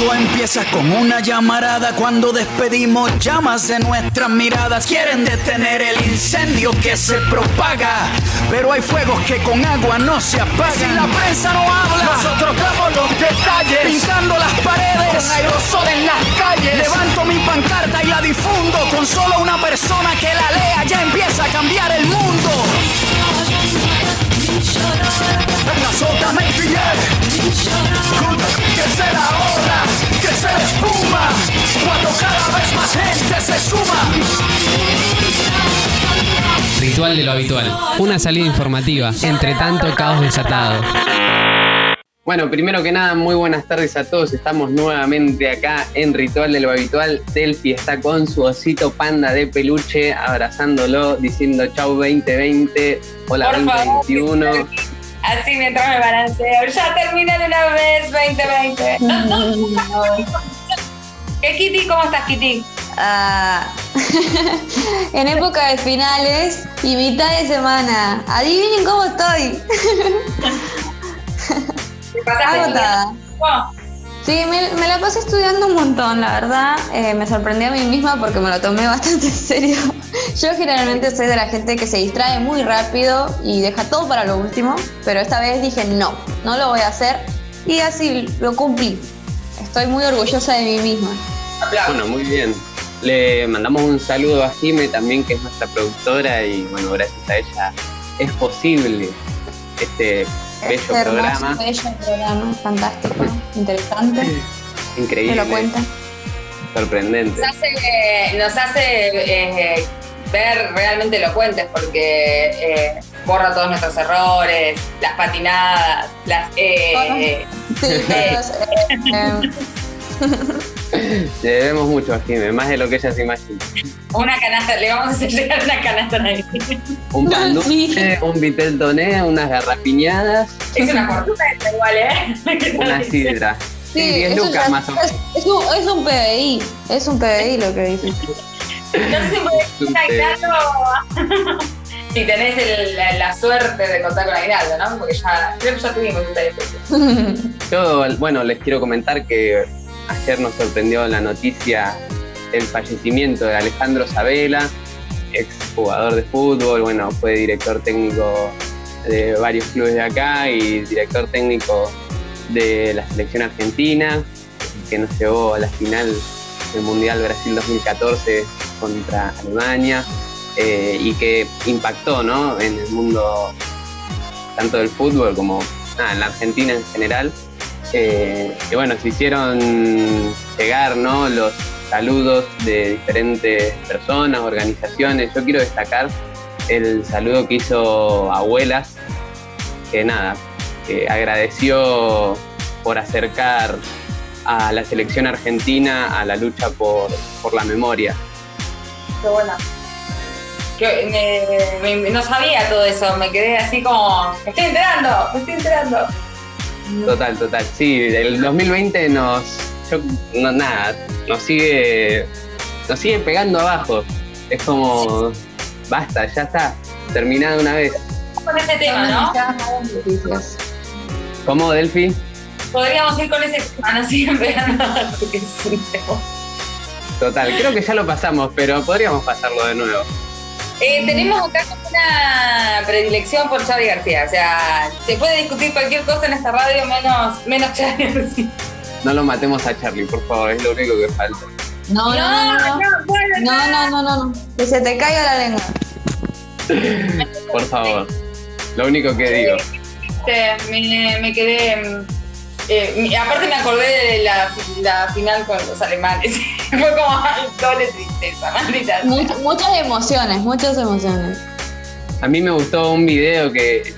Todo empieza con una llamarada cuando despedimos llamas de nuestras miradas. Quieren detener el incendio que se propaga, pero hay fuegos que con agua no se apagan. Si la prensa no habla, nosotros damos los detalles, pintando las paredes con aerosol en las calles. Levanto mi pancarta y la difundo con solo una persona que la lea. Ya empieza a cambiar el mundo. Ritual de lo habitual. Una salida informativa, entre tanto caos desatado. Bueno, primero que nada, muy buenas tardes a todos. Estamos nuevamente acá en Ritual de lo Habitual. Delphi está con su osito panda de peluche, abrazándolo, diciendo chau 2020, hola 2021. Así mientras me balanceo. Ya termina de una vez 2020. ¿Qué Kitty? ¿Cómo estás, Kitty? Ah, en época de finales y mitad de semana. Adivinen cómo estoy. Agotada. Sí, me, la pasé estudiando un montón, la verdad. Eh, me sorprendí a mí misma porque me lo tomé bastante en serio. Yo generalmente soy de la gente que se distrae muy rápido y deja todo para lo último, pero esta vez dije no, no lo voy a hacer y así lo cumplí. Estoy muy orgullosa de mí misma. Bueno, muy bien. Le mandamos un saludo a Jime también, que es nuestra productora y bueno, gracias a ella es posible este bello programa. Bello programa, fantástico, interesante. Increíble. Me lo cuenta. Sorprendente. Nos hace, eh, ver realmente elocuentes porque eh, borra todos nuestros errores, las patinadas, las... Eh, sí, Le debemos mucho a Jimé, más de lo que ella se imagina. Una canasta, le vamos a hacer una canasta a Un pan dulce, un vitel toné, unas garrapiñadas. Es una fortuna esta igual, ¿eh? Una sidra. Sí, 10 lucas más o menos. Es, un, es un PBI, es un PBI lo que dice. No sé si aguinaldo. si tenés el, la, suerte de contar con aguinaldo, ¿no? Porque ya, creo que ya tuvimos un Yo, bueno, les quiero comentar que ayer nos sorprendió la noticia del fallecimiento de Alejandro Sabela, ex jugador de fútbol, bueno, fue director técnico de varios clubes de acá y director técnico de la selección argentina, que nos llevó a la final del Mundial Brasil 2014 contra Alemania eh, y que impactó ¿no? en el mundo tanto del fútbol como en la Argentina en general. Eh, y bueno, se hicieron llegar ¿no? los saludos de diferentes personas, organizaciones. Yo quiero destacar el saludo que hizo Abuelas, que nada, que agradeció por acercar a la selección argentina a la lucha por, por la memoria. Qué buena. no sabía todo eso, me quedé así como, me estoy enterando, me estoy enterando. Total, total. Sí, el 2020 nos. no, nada, nos sigue. Nos sigue pegando abajo. Es como. Basta, ya está. Terminado una vez. Con ese tema, ¿no? ¿Cómo, Delphi? Podríamos ir con ese tema, nos siguen pegando abajo, que es un tema. Total, creo que ya lo pasamos, pero podríamos pasarlo de nuevo. Eh, tenemos acá una predilección por Charlie García. O sea, se puede discutir cualquier cosa en esta radio menos, menos Charlie García. No lo matemos a Charlie, por favor, es lo único que falta. No, no, no, no. No, no, no, no, no. Que se te caiga la lengua. por favor. Lo único que digo. Me, me quedé eh, aparte me acordé de la, final con los alemanes. Fue como doble tristeza, maldita. muchas emociones, muchas emociones. A mí me gustó un video que,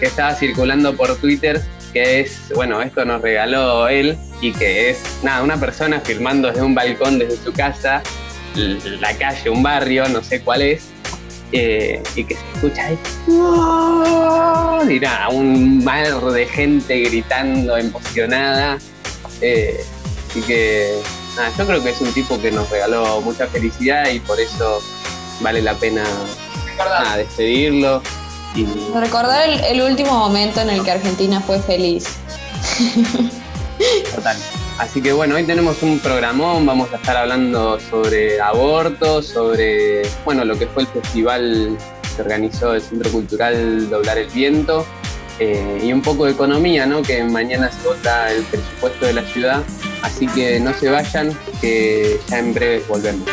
que estaba circulando por Twitter, que es, bueno, esto nos regaló él, y que es, nada, una persona filmando desde un balcón desde su casa, la calle, un barrio, no sé cuál es, eh, y que se escucha ahí. Y nada, un mar de gente gritando, emocionada. Eh, y que nada, yo creo que es un tipo que nos regaló mucha felicidad y por eso vale la pena despedirlo. Y... Recordar el, último momento en el que Argentina fue feliz. Total. Así que bueno, hoy tenemos un programón, vamos a estar hablando sobre aborto, sobre bueno, lo que fue el festival que organizó el Centro Cultural Doblar el Viento eh, y un poco de economía, ¿no? que mañana se vota el presupuesto de la ciudad. Así que no se vayan, que ya en breve volvemos.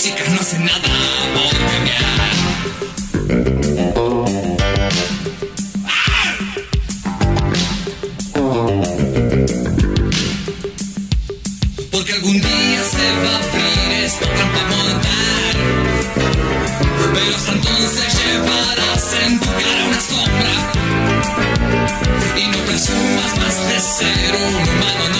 chicas no hacen nada por cambiar. Porque algún día se va a abrir esta trampa mortal. Pero hasta entonces llevarás en tu cara una sombra. Y no presumas más de ser un humano.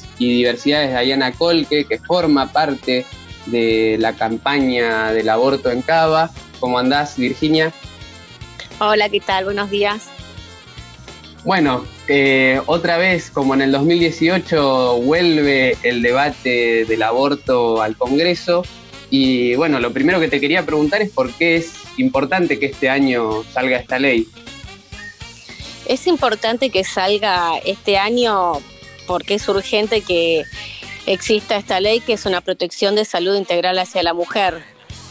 y Diversidades de Ayana Colque, que forma parte de la campaña del aborto en Cava. ¿Cómo andás, Virginia? Hola, ¿qué tal? Buenos días. Bueno, eh, otra vez, como en el 2018, vuelve el debate del aborto al Congreso. Y bueno, lo primero que te quería preguntar es por qué es importante que este año salga esta ley. Es importante que salga este año porque es urgente que exista esta ley que es una protección de salud integral hacia la mujer.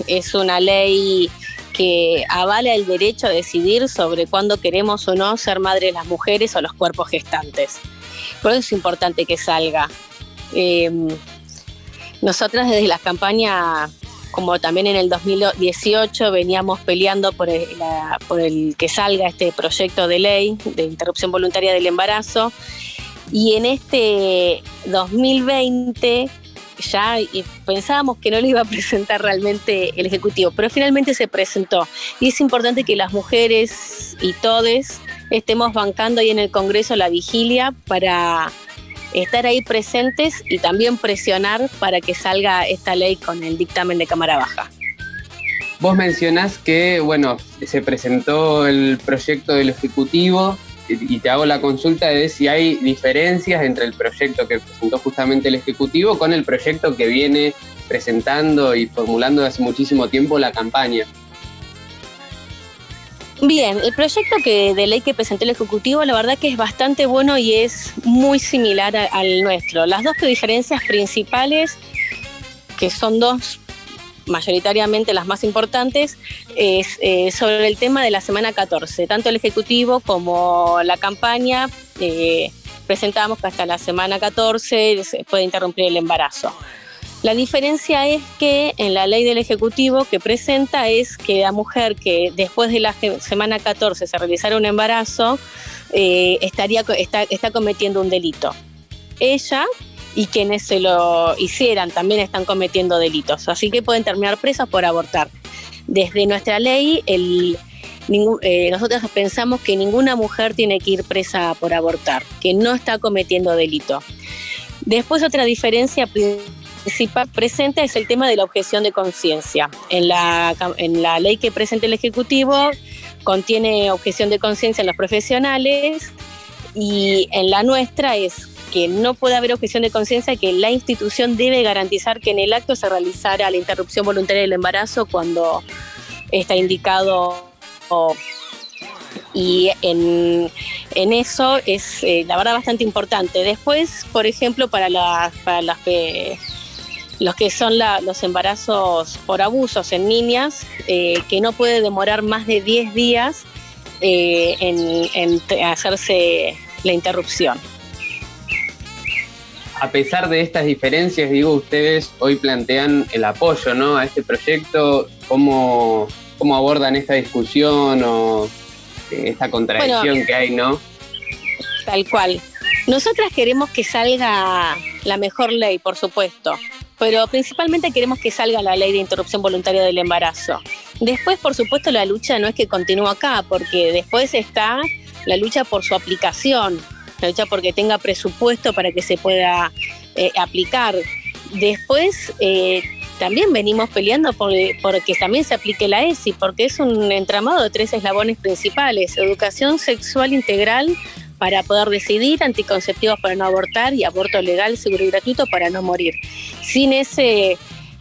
Es una ley que avala el derecho a decidir sobre cuándo queremos o no ser madres las mujeres o los cuerpos gestantes. Por eso es importante que salga. Em, nosotras desde la campaña como también en el 2018 veníamos peleando por el, que salga este proyecto de ley de interrupción voluntaria del embarazo. Y en este 2020 ya pensábamos que no lo iba a presentar realmente el Ejecutivo, pero finalmente se presentó. Y es importante que las mujeres y todes estemos bancando ahí en el Congreso la vigilia para estar ahí presentes y también presionar para que salga esta ley con el dictamen de Cámara Baja. Vos mencionás que, bueno, se presentó el proyecto del Ejecutivo y te hago la consulta de si hay diferencias entre el proyecto que presentó justamente el Ejecutivo con el proyecto que viene presentando y formulando hace muchísimo tiempo la campaña. Bien, el proyecto que, de ley que presentó el Ejecutivo, la verdad que es bastante bueno y es muy similar al nuestro. Las dos diferencias principales, que son dos mayoritariamente las más importantes, es eh, sobre el tema de la semana 14. Tanto el Ejecutivo como la campaña eh, presentamos que hasta la semana 14 se puede interrumpir el embarazo. La diferencia es que en la ley del Ejecutivo que presenta es que la mujer que después de la semana 14 se realizara un embarazo eh, estaría, está, está cometiendo un delito. Ella y quienes se lo hicieran también están cometiendo delitos, así que pueden terminar presas por abortar. Desde nuestra ley, eh, nosotros pensamos que ninguna mujer tiene que ir presa por abortar, que no está cometiendo delito. Después otra diferencia principal presente es el tema de la objeción de conciencia. En la, en la ley que presenta el Ejecutivo contiene objeción de conciencia en los profesionales y en la nuestra es que no puede haber objeción de conciencia, que la institución debe garantizar que en el acto se realizara la interrupción voluntaria del embarazo cuando está indicado y en, eso es eh, la verdad bastante importante. Después, por ejemplo, para, para las los que son los embarazos por abusos en niñas, eh, que no puede demorar más de 10 días eh, en, hacerse la interrupción. A pesar de estas diferencias, digo, ustedes hoy plantean el apoyo ¿no? a este proyecto. ¿Cómo, cómo abordan esta discusión o eh, esta contradicción que hay, no? Tal cual. Nosotras queremos que salga la mejor ley, por supuesto, pero principalmente queremos que salga la ley de interrupción voluntaria del embarazo. Después, por supuesto, la lucha no es que continúe acá, porque después está la lucha por su aplicación, lucha porque tenga presupuesto para que se pueda eh, aplicar. Después, eh, también venimos peleando por, que también se aplique la ESI, porque es un entramado de tres eslabones principales, educación sexual integral para poder decidir, anticonceptivos para no abortar y aborto legal, seguro y gratuito para no morir. Sin ese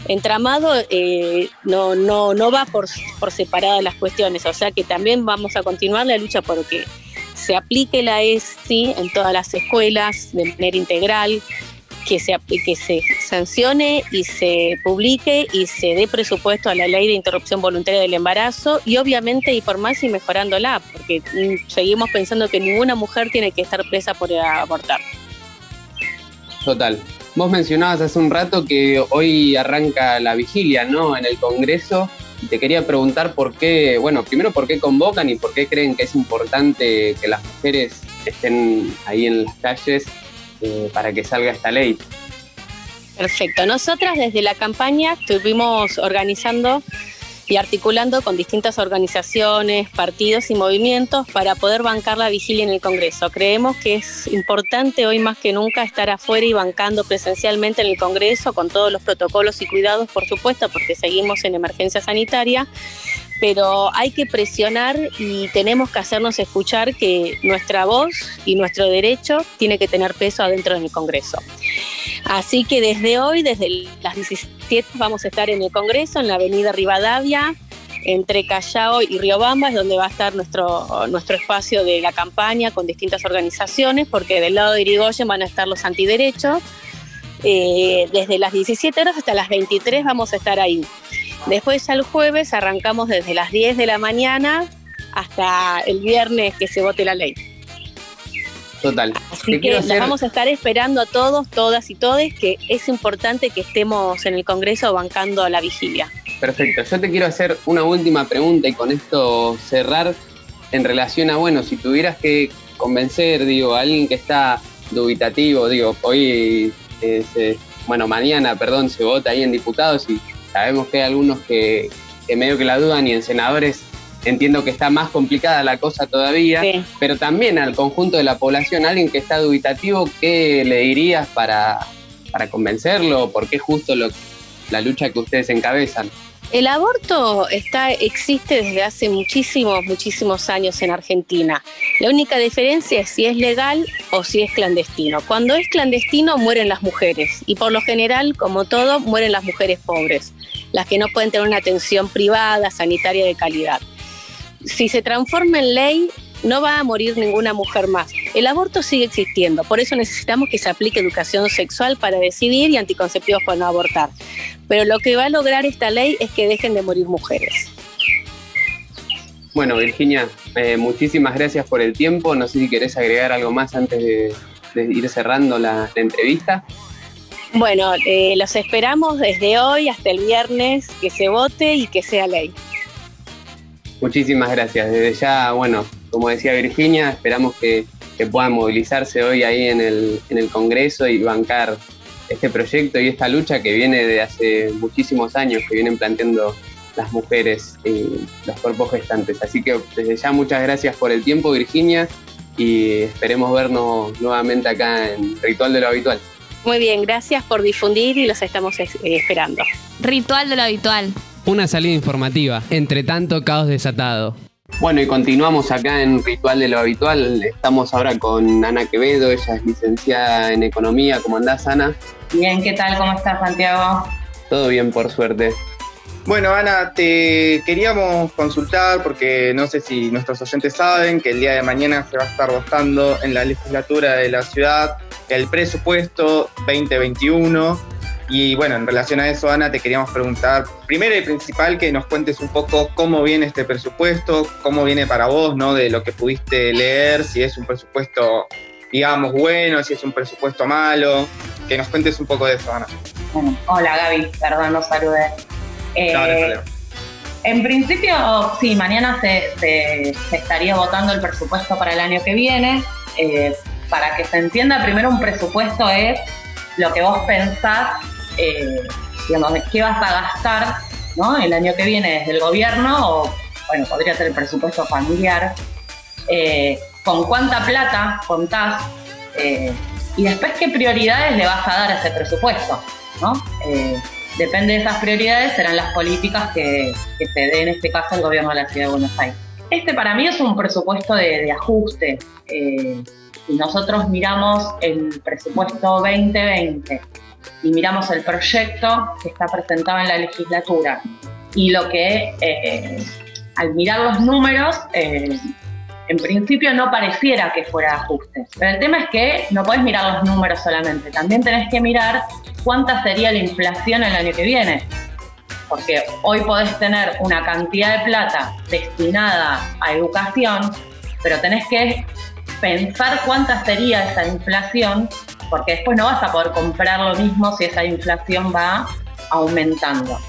entramado eh, no, no, no va por, por separadas las cuestiones, o sea que también vamos a continuar la lucha porque se aplique la ESI en todas las escuelas de manera integral, que se, que se sancione y se publique y se dé presupuesto a la ley de interrupción voluntaria del embarazo y obviamente más y mejorándola, porque mm, seguimos pensando que ninguna mujer tiene que estar presa por abortar. Total. Vos mencionabas hace un rato que hoy arranca la vigilia, ¿no? En el Congreso. Te quería preguntar por qué, bueno, primero por qué convocan y por qué creen que es importante que las mujeres estén ahí en las calles eh, para que salga esta ley. Perfecto. Nosotras desde la campaña estuvimos organizando y articulando con distintas organizaciones, partidos y movimientos para poder bancar la vigilia en el Congreso. Creemos que es importante hoy más que nunca estar afuera y bancando presencialmente en el Congreso con todos los protocolos y cuidados, por supuesto, porque seguimos en emergencia sanitaria, pero hay que presionar y tenemos que hacernos escuchar que nuestra voz y nuestro derecho tiene que tener peso adentro del Congreso. Así que desde hoy, desde las 17, vamos a estar en el Congreso, en la avenida Rivadavia, entre Callao y Riobamba, es donde va a estar nuestro, nuestro espacio de la campaña con distintas organizaciones, porque del lado de Irigoyen van a estar los antiderechos. Eh, desde las 17 horas hasta las 23 vamos a estar ahí. Después ya el jueves arrancamos desde las 10 de la mañana hasta el viernes que se vote la ley. Total. Así que vamos a estar esperando a todos, todas y todes, que es importante que estemos en el Congreso bancando la vigilia. Perfecto. Yo te quiero hacer una última pregunta y con esto cerrar en relación a, bueno, si tuvieras que convencer, digo, a alguien que está dubitativo, digo, hoy, bueno, mañana, perdón, se vota ahí en diputados y Sabemos que hay algunos que, medio que la dudan y en senadores entiendo que está más complicada la cosa todavía, pero también al conjunto de la población, alguien que está dubitativo, ¿qué le dirías para, para convencerlo? ¿Por qué justo lo, la lucha que ustedes encabezan? El aborto está, existe desde hace muchísimos, muchísimos años en Argentina. La única diferencia es si es legal o si es clandestino. Cuando es clandestino mueren las mujeres y por lo general, como todo, mueren las mujeres pobres, las que no pueden tener una atención privada, sanitaria de calidad. Si se transforma en ley, no va a morir ninguna mujer más. El aborto sigue existiendo, por eso necesitamos que se aplique educación sexual para decidir y anticonceptivos para no abortar. Pero lo que va a lograr esta ley es que dejen de morir mujeres. Bueno, Virginia, eh, muchísimas gracias por el tiempo. No sé si querés agregar algo más antes de, ir cerrando la, entrevista. Bueno, eh, los esperamos desde hoy hasta el viernes que se vote y que sea ley. Muchísimas gracias. Desde ya, bueno, como decía Virginia, esperamos que, puedan movilizarse hoy ahí en el, en el Congreso y bancar este proyecto y esta lucha que viene de hace muchísimos años, que vienen planteando las mujeres y los cuerpos gestantes. Así que desde ya muchas gracias por el tiempo, Virginia, y esperemos vernos nuevamente acá en Ritual de lo Habitual. Muy bien, gracias por difundir y los estamos esperando. Ritual de lo Habitual. Una salida informativa, entre tanto caos desatado. Bueno, y continuamos acá en Ritual de lo Habitual. Estamos ahora con Ana Quevedo, ella es licenciada en Economía. ¿Cómo andás, Ana? Bien, ¿qué tal? ¿Cómo estás, Santiago? Todo bien, por suerte. Bueno, Ana, te queríamos consultar porque no sé si nuestros oyentes saben que el día de mañana se va a estar votando en la legislatura de la ciudad el presupuesto 2021. Y bueno, en relación a eso, Ana, te queríamos preguntar, primero y principal, que nos cuentes un poco cómo viene este presupuesto, cómo viene para vos, ¿no? De lo que pudiste leer, si es un presupuesto, digamos, bueno, si es un presupuesto malo, que nos cuentes un poco de eso, Ana. Bueno, hola Gaby, perdón, no saludé. Eh, en principio, sí, mañana se, estaría votando el presupuesto para el año que viene. Eh, para que se entienda, primero un presupuesto es lo que vos pensás, eh, qué vas a gastar ¿no? el año que viene desde el gobierno, o bueno, podría ser el presupuesto familiar, con cuánta plata contás y después qué prioridades le vas a dar a ese presupuesto. ¿no? depende de esas prioridades, serán las políticas que, se dé en este caso el gobierno de la Ciudad de Buenos Aires. Este para mí es un presupuesto de, ajuste. Eh, si nosotros miramos el presupuesto 2020 y miramos el proyecto que está presentado en la legislatura y lo que eh, al mirar los números eh, en principio no pareciera que fuera ajuste. Pero el tema es que no podés mirar los números solamente, también tenés que mirar cuánta sería la inflación el año que viene. Porque hoy podés tener una cantidad de plata destinada a educación, pero tenés que pensar cuánta sería esa inflación, porque después no vas a poder comprar lo mismo si esa inflación va aumentando.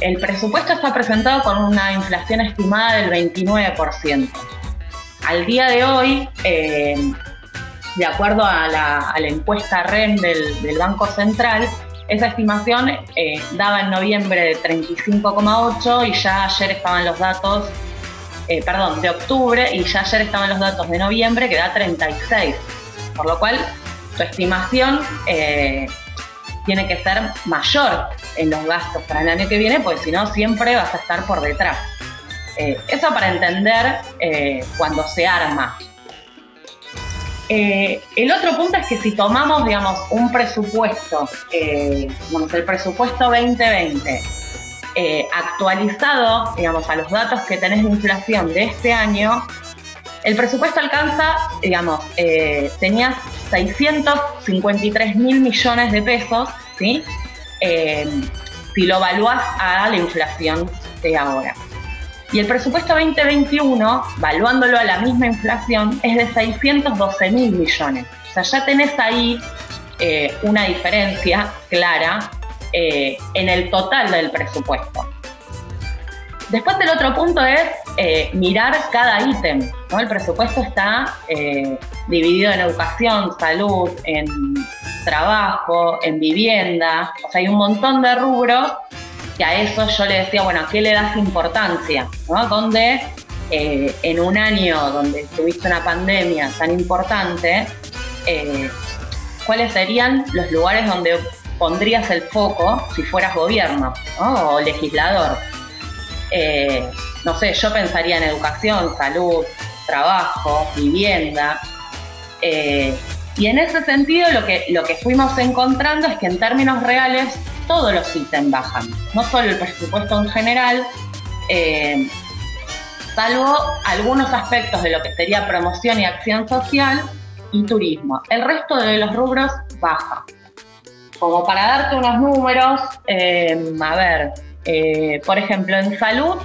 El presupuesto está presentado con una inflación estimada del 29%. Al día de hoy, eh, de acuerdo a la, encuesta REN del, Banco Central, esa estimación eh, daba en noviembre de 35,8 y ya ayer estaban los datos, eh, perdón, de octubre y ya ayer estaban los datos de noviembre que da 36. Por lo cual, tu estimación tiene que ser mayor en los gastos para el año que viene, porque si no, siempre vas a estar por detrás. Eh, eso para entender eh, cuando se arma. Eh, el otro punto es que si tomamos, digamos, un presupuesto, digamos, el presupuesto 2020, actualizado, digamos, a los datos que tenés de inflación de este año, el presupuesto alcanza, digamos, tenías 653 mil millones de pesos, ¿sí? si lo evaluás a la inflación de ahora. Y el presupuesto 2021, valuándolo a la misma inflación, es de 612 mil millones. O sea, ya tenés ahí eh, una diferencia clara eh, en el total del presupuesto. Después el otro punto es eh, mirar cada ítem. El presupuesto está dividido en educación, salud, en trabajo, en vivienda. O sea, hay un montón de rubros que a eso yo le decía, bueno, ¿a qué le das importancia? ¿no? Donde eh, en un año donde tuviste una pandemia tan importante, eh, ¿cuáles serían los lugares donde pondrías el foco si fueras gobierno o legislador? Eh, no sé, yo pensaría en educación, salud, trabajo, vivienda. y en ese sentido lo que, lo que fuimos encontrando es que en términos reales todos los ítems bajan, no solo el presupuesto en general, eh, salvo algunos aspectos de lo que sería promoción y acción social y turismo. El resto de los rubros baja. Como para darte unos números, eh, a ver, eh, por ejemplo, en salud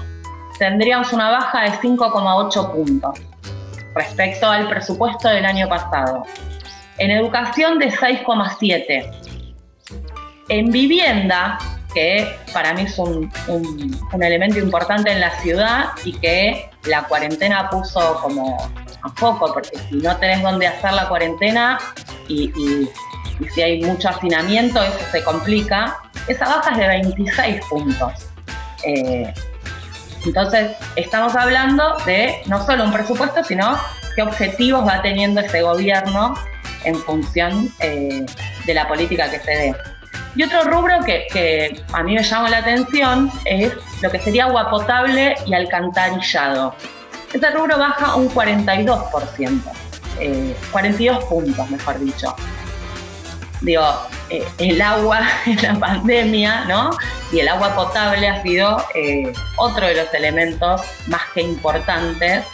tendríamos una baja de 5,8 puntos respecto al presupuesto del año pasado. En educación de 6,7 en vivienda, que para mí es un, elemento importante en la ciudad y que la cuarentena puso como a foco, porque si no tenés dónde hacer la cuarentena y, si hay mucho hacinamiento, eso se complica. Esa baja es de 26 puntos. Eh, entonces, estamos hablando de no solo un presupuesto, sino qué objetivos va teniendo ese gobierno en función eh, de la política que se dé. Y otro rubro que, a mí me llama la atención es lo que sería agua potable y alcantarillado. Este rubro baja un 42%, 42 eh, puntos, mejor dicho. Digo, eh, el agua en la pandemia, ¿no? Y el agua potable ha sido eh, otro de los elementos más que importantes.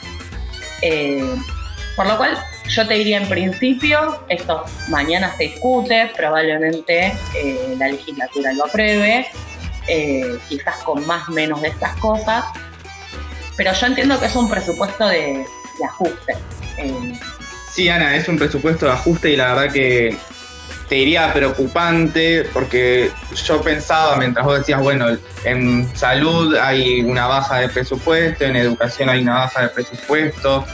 por lo cual, yo te diría en principio, esto mañana se discute, probablemente eh, la legislatura lo apruebe, eh, quizás con más menos de estas cosas, pero yo entiendo que es un presupuesto de, ajuste. Eh. Sí, Ana, es un presupuesto de ajuste y la verdad que te diría preocupante porque yo pensaba mientras vos decías, bueno, en salud hay una baja de presupuesto, en educación hay una baja de presupuesto,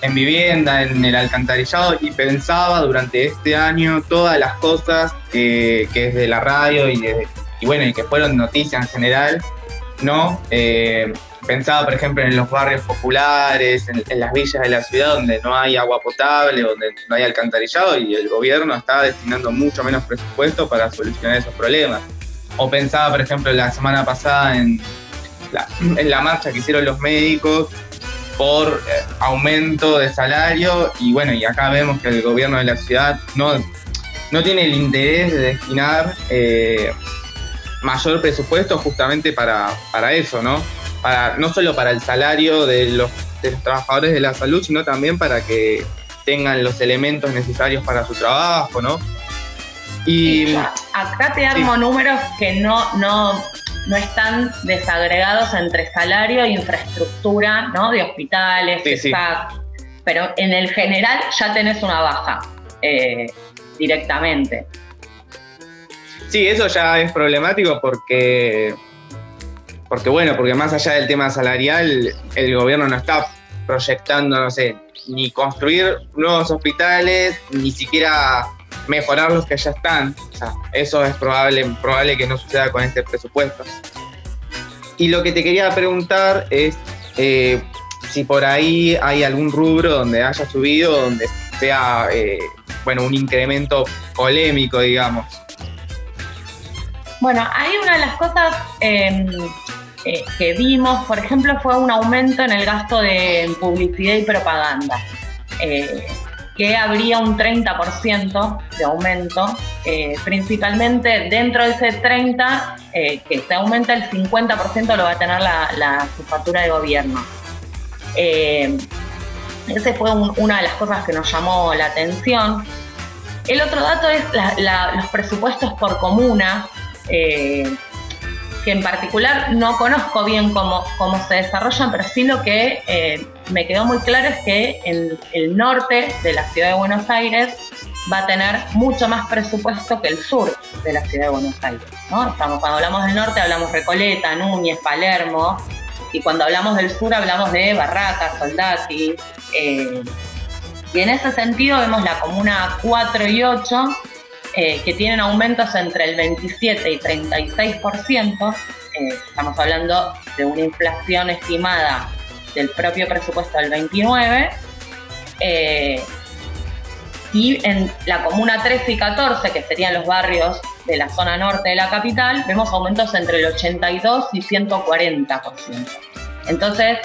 en vivienda, en el alcantarillado y pensaba durante este año todas las cosas que, que desde la radio y, bueno, y que fueron noticias en general, ¿no? Eh, pensaba, por ejemplo, en los barrios populares, en, las villas de la ciudad donde no hay agua potable, donde no hay alcantarillado y el gobierno está destinando mucho menos presupuesto para solucionar esos problemas. O pensaba, por ejemplo, la semana pasada en la, marcha que hicieron los médicos por eh, aumento de salario y bueno, y acá vemos que el gobierno de la ciudad no, no tiene el interés de destinar eh, mayor presupuesto justamente para, para eso, ¿no? Para, no solo para el salario de los, de los trabajadores de la salud, sino también para que tengan los elementos necesarios para su trabajo, ¿no? Y acá te armo números que no, no, no están desagregados entre salario e infraestructura, ¿no? De hospitales, pero en el general ya tenés una baja eh, directamente. Sí, eso ya es problemático porque, porque, bueno, porque más allá del tema salarial, el gobierno no está proyectando, no sé, ni construir nuevos hospitales, ni siquiera mejorar los que ya están. O sea, eso es probable, probable que no suceda con este presupuesto. Y lo que te quería preguntar es eh, si por ahí hay algún rubro donde haya subido, donde sea eh, bueno, un incremento polémico, digamos. Bueno, hay una de las cosas em, eh, que vimos, por ejemplo, fue un aumento en el gasto de publicidad y propaganda que habría un 30% de aumento, eh, principalmente dentro de ese 30%, eh, que se aumenta el 50% lo va a tener la, la factura de gobierno. Eh, esa fue una de las cosas que nos llamó la atención. El otro dato es los presupuestos por comuna que en particular no conozco bien cómo, cómo se desarrollan, pero sí lo que eh, me quedó muy claro es que en el norte de la ciudad de Buenos Aires va a tener mucho más presupuesto que el sur de la ciudad de Buenos Aires. ¿no? Estamos, cuando hablamos del norte hablamos Recoleta, Núñez, Palermo, y cuando hablamos del sur hablamos de Barracas, Soldati. Eh, y en ese sentido vemos la comuna 4 y 8 que tienen aumentos entre el 27 y 36%. Eh, estamos hablando de una inflación estimada del propio presupuesto del 29. Eh, y en la comuna 13 y 14, que serían los barrios de la zona norte de la capital, vemos aumentos entre el 82 y 140%. Entonces,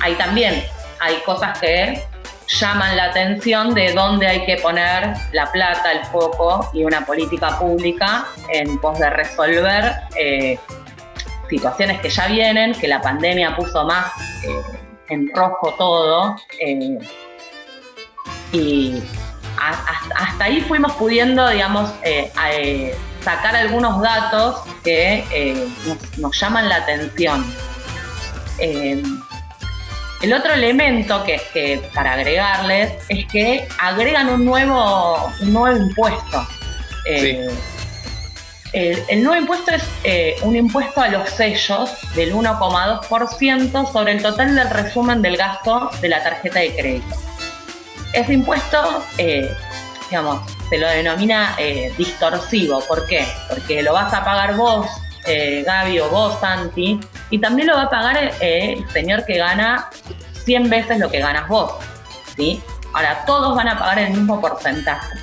ahí también hay cosas que llaman la atención de dónde hay que poner la plata, el foco y una política pública en pos de resolver eh, situaciones que ya vienen, que la pandemia puso más eh, en rojo todo. Eh, y hasta ahí fuimos pudiendo, digamos, sacar algunos datos que nos, llaman la atención. El otro elemento que, que para agregarles es que agregan un nuevo, nuevo impuesto. Eh, el, nuevo impuesto es eh, un impuesto a los sellos del 1,2% sobre el total del resumen del gasto de la tarjeta de crédito. Ese impuesto, eh, digamos, se lo denomina distorsivo. ¿Por qué? Porque lo vas a pagar vos, Gaby, o vos, Santi, y también lo va a pagar el señor que gana 100 veces lo que ganas vos. ¿sí? Ahora, todos van a pagar el mismo porcentaje.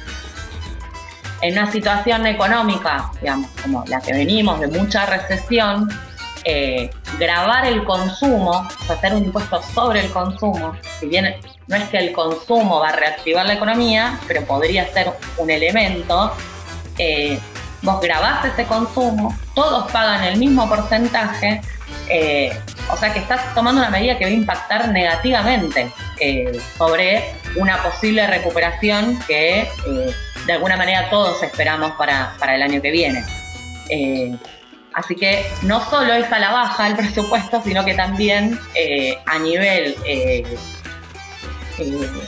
en una situación económica, digamos, como la que venimos, de mucha recesión, eh, grabar el consumo, hacer un impuesto sobre el consumo, si bien no es que el consumo va a reactivar la economía, pero podría ser un elemento, eh, vos grabás ese consumo, todos pagan el mismo porcentaje, eh, o sea que estás tomando una medida que va a impactar negativamente eh, sobre una posible recuperación que de alguna manera todos esperamos para, el año que viene. así que no solo es a la baja el presupuesto, sino que también a nivel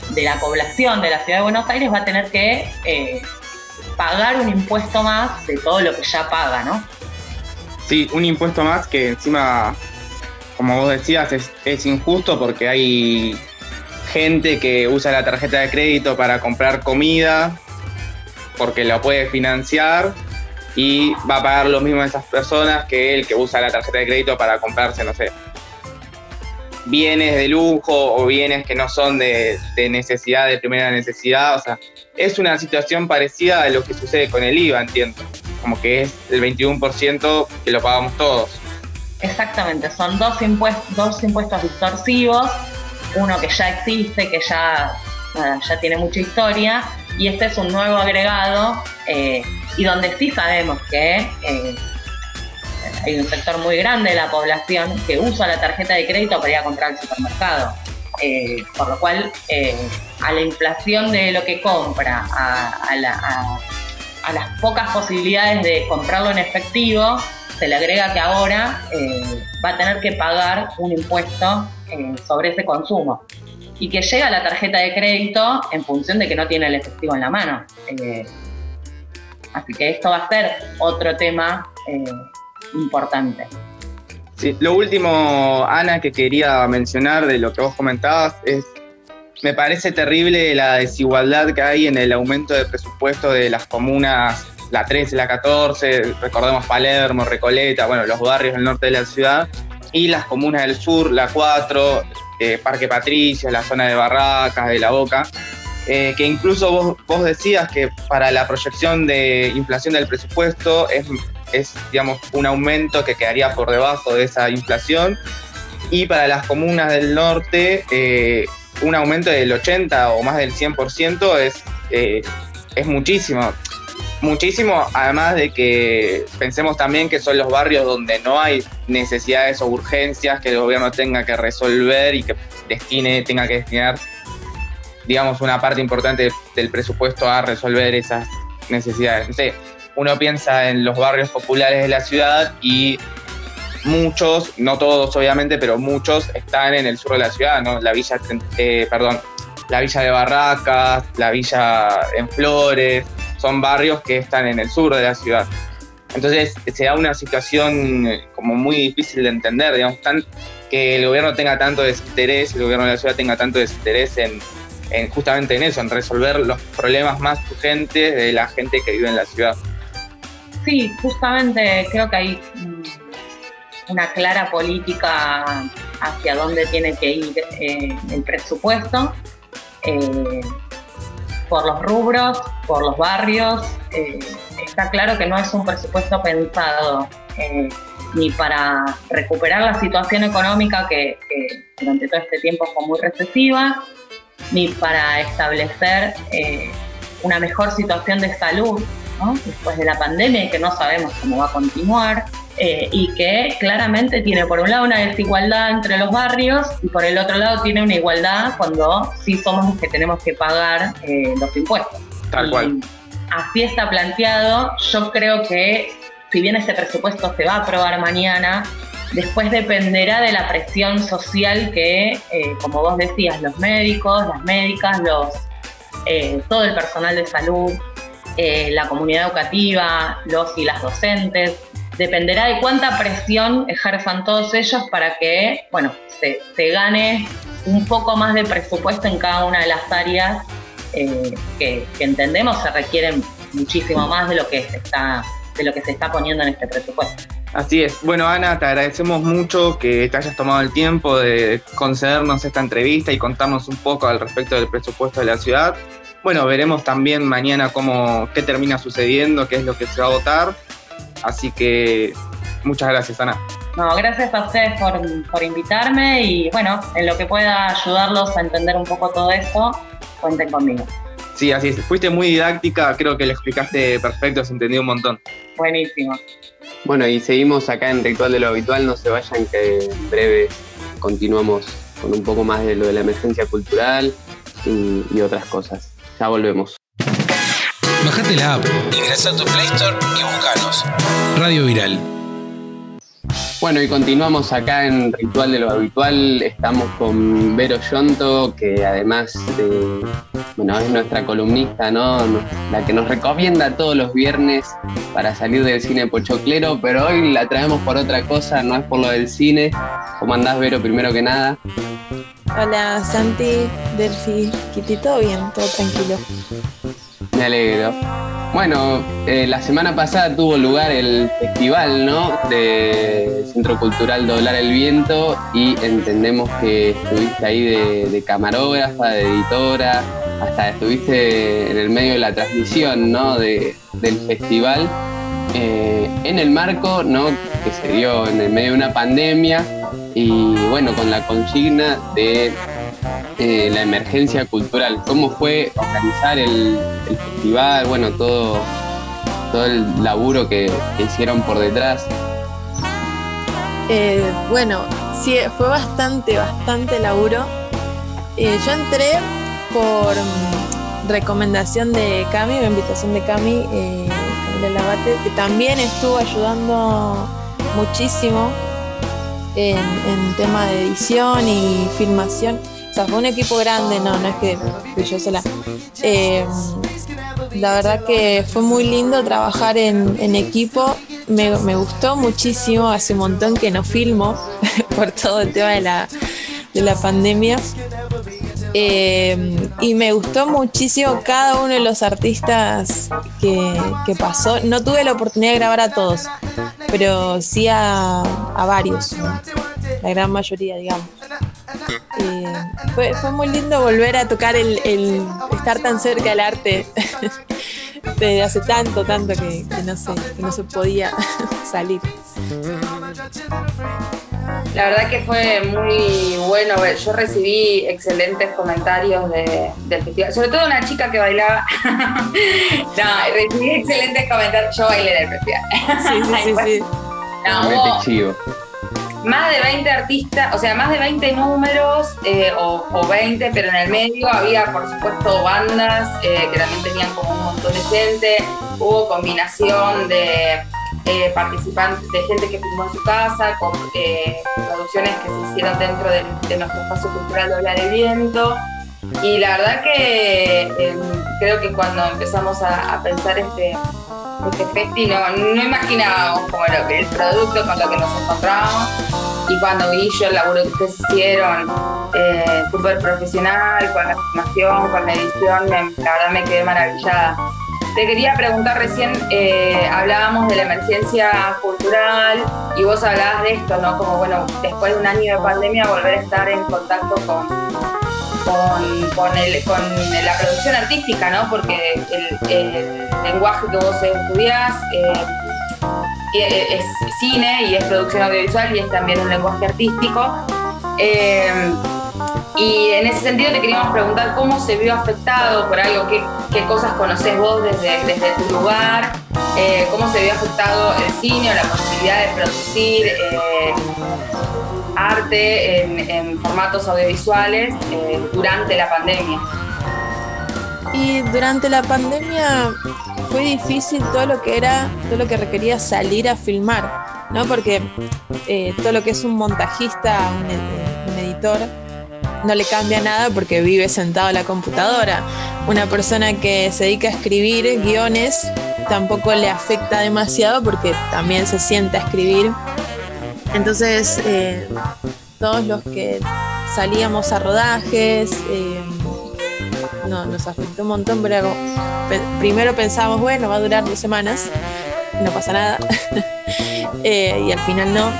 de la población de la ciudad de Buenos Aires va a tener que pagar un impuesto más de todo lo que ya paga, ¿no? Sí, un impuesto más que encima, como vos decías, es, injusto porque hay gente que usa la tarjeta de crédito para comprar comida porque lo puede financiar y va a pagar lo mismo a esas personas que el que usa la tarjeta de crédito para comprarse, no sé, bienes de lujo o bienes que no son de, necesidad, de primera necesidad. O sea, es una situación parecida a lo que sucede con el IVA, entiendo. Como que es el 21% que lo pagamos todos. Exactamente, son dos impuestos, dos impuestos distorsivos, uno que ya existe, que ya, ya tiene mucha historia, y este es un nuevo agregado, eh, y donde sí sabemos que eh, hay un sector muy grande de la población que usa la tarjeta de crédito para ir a comprar al supermercado. Eh, por lo cual, a la inflación de lo que compra, a, las pocas posibilidades de comprarlo en efectivo, se le agrega que ahora eh, va a tener que pagar un impuesto sobre ese consumo y que llega a la tarjeta de crédito en función de que no tiene el efectivo en la mano. así que esto va a ser otro tema importante. Lo último, Ana, que quería mencionar de lo que vos comentabas es, me parece terrible la desigualdad que hay en el aumento de presupuesto de las comunas, la 13, la 14, recordemos Palermo, Recoleta, bueno, los barrios del norte de la ciudad, y las comunas del sur, la 4, eh, Parque Patricia, la zona de Barracas, de La Boca, eh, que incluso vos, vos decías que para la proyección de inflación del presupuesto es es, digamos, un aumento que quedaría por debajo de esa inflación. Y para las comunas del norte, eh, un aumento del 80 o más del 100% es, eh, es muchísimo. Muchísimo, además de que pensemos también que son los barrios donde no hay necesidades o urgencias que el gobierno tenga que resolver y que destine, tenga que destinar, digamos, una parte importante del presupuesto a resolver esas necesidades uno piensa en los barrios populares de la ciudad y muchos, no todos obviamente, pero muchos están en el sur de la ciudad, ¿no? La villa, eh, perdón, la villa de Barracas, la villa en Flores, son barrios que están en el sur de la ciudad. Entonces se da una situación eh, como muy difícil de entender, digamos, tan, que el gobierno tenga tanto desinterés, el gobierno de la ciudad tenga tanto desinterés en, en justamente en eso, en resolver los problemas más urgentes de la gente que vive en la ciudad. Sí, justamente creo que hay una clara política hacia dónde tiene que ir eh, el presupuesto, eh, por los rubros, por los barrios. Eh, está claro que no es un presupuesto pensado ni para recuperar la situación económica que, durante todo este tiempo fue muy recesiva, ni para establecer una mejor situación de salud después de la pandemia que no sabemos cómo va a continuar. Eh, y que claramente tiene por un lado una desigualdad entre los barrios y por el otro lado tiene una igualdad cuando sí somos los que tenemos que pagar eh, los impuestos. Tal cual. Así está planteado. Yo creo que si bien este presupuesto se va a aprobar mañana, después dependerá de la presión social que, eh, como vos decías, los médicos, las médicas, los, todo el personal de salud, eh, la comunidad educativa, los y las docentes. Dependerá de cuánta presión ejerzan todos ellos para que, bueno, se, gane un poco más de presupuesto en cada una de las áreas eh, que, entendemos se requieren muchísimo más de lo que se está de lo que se está poniendo en este presupuesto. Así es. Bueno, Ana, te agradecemos mucho que te hayas tomado el tiempo de concedernos esta entrevista y contarnos un poco al respecto del presupuesto de la ciudad. bueno, veremos también mañana cómo, qué termina sucediendo, qué es lo que se va a votar. Así que muchas gracias, Ana. No, gracias a ustedes por, por invitarme y bueno, en lo que pueda ayudarlos a entender un poco todo esto, cuenten conmigo. Sí, así es. Fuiste muy didáctica, creo que le explicaste perfecto, se entendió un montón. Buenísimo. Bueno, y seguimos acá en Ritual de lo Habitual, no se vayan que en breve continuamos con un poco más de lo de la emergencia cultural y, y otras cosas. Ya volvemos. Bajate la app, ingresa a tu Play Store y buscanos. Radio Viral. Bueno, y continuamos acá en Ritual de lo Habitual. Estamos con Vero Yonto, que además de, bueno, es nuestra columnista, ¿no? La que nos recomienda todos los viernes para salir del cine pochoclero, pero hoy la traemos por otra cosa, no es por lo del cine. ¿Cómo andás, Vero, primero que nada? Hola, Santi, Delphi, Kitty, todo bien, todo tranquilo. Me alegro. Bueno, eh, la semana pasada tuvo lugar el festival, ¿no? De Centro Cultural Doblar el Viento y entendemos que estuviste ahí de, camarógrafa, de editora, hasta estuviste en el medio de la transmisión, ¿no? del festival. Eh, en el marco, ¿no? Que se dio en el medio de una pandemia y bueno, con la consigna de eh, la emergencia cultural. ¿Cómo fue organizar el, festival? Bueno, todo, todo el laburo que, hicieron por detrás. Eh, bueno, sí, fue bastante, bastante laburo. Eh, yo entré por mm, recomendación de Cami, una invitación de Cami, Camila Labate, que también estuvo ayudando muchísimo en tema de edición y filmación fue un equipo grande, no, no es que fui yo sola. Eh, la verdad que fue muy lindo trabajar en, equipo. Me, gustó muchísimo, hace un montón que no filmo por todo el tema de la, de la pandemia. Eh, y me gustó muchísimo cada uno de los artistas que, pasó. No tuve la oportunidad de grabar a todos, pero sí a, varios, la gran mayoría, digamos. Eh, fue, fue, muy lindo volver a tocar el, estar tan cerca del arte de hace tanto, tanto que, no, se, no se podía salir. La verdad que fue muy bueno. Yo recibí excelentes comentarios del festival, sobre todo una chica que bailaba. no, recibí excelentes comentarios. Yo bailé en el festival. Sí, sí, sí. sí más de 20 artistas, o sea, más de 20 números eh, o, 20, pero en el medio había, por supuesto, bandas eh, que también tenían como un montón de gente, hubo combinación de eh, participantes, de gente que filmó en su casa, con producciones que se hicieron dentro de, nuestro espacio cultural de Hablar el Viento. Y la verdad que creo que cuando empezamos a pensar este, este festi no, no imaginábamos como lo que el producto con lo que nos encontramos. Y cuando vi yo el laburo que ustedes hicieron eh, súper profesional con la filmación, con la edición la verdad me quedé maravillada. Te quería preguntar recién eh, hablábamos de la emergencia cultural y vos hablabas de esto no como bueno después de un año de pandemia volver a estar en contacto con con, con la producción artística, ¿no? Porque el, lenguaje que vos estudiás eh, eh, es cine y es producción audiovisual y es también un lenguaje artístico. Eh, y en ese sentido te queríamos preguntar cómo se vio afectado por algo, qué, qué cosas conoces vos desde, desde tu lugar, cómo se vio afectado el cine o la posibilidad de producir arte en, formatos audiovisuales eh, durante la pandemia. Durante la pandemia fue difícil todo lo que era, todo lo que requería salir a filmar, ¿no? Porque eh, todo lo que es un montajista, un, editor, no le cambia nada porque vive sentado a la computadora. Una persona que se dedica a escribir guiones tampoco le afecta demasiado porque también se siente a escribir entonces, eh, todos los que salíamos a rodajes, eh, no, nos afectó un montón, pero primero pensábamos, bueno, va a durar dos semanas, no pasa nada, eh, y al final no.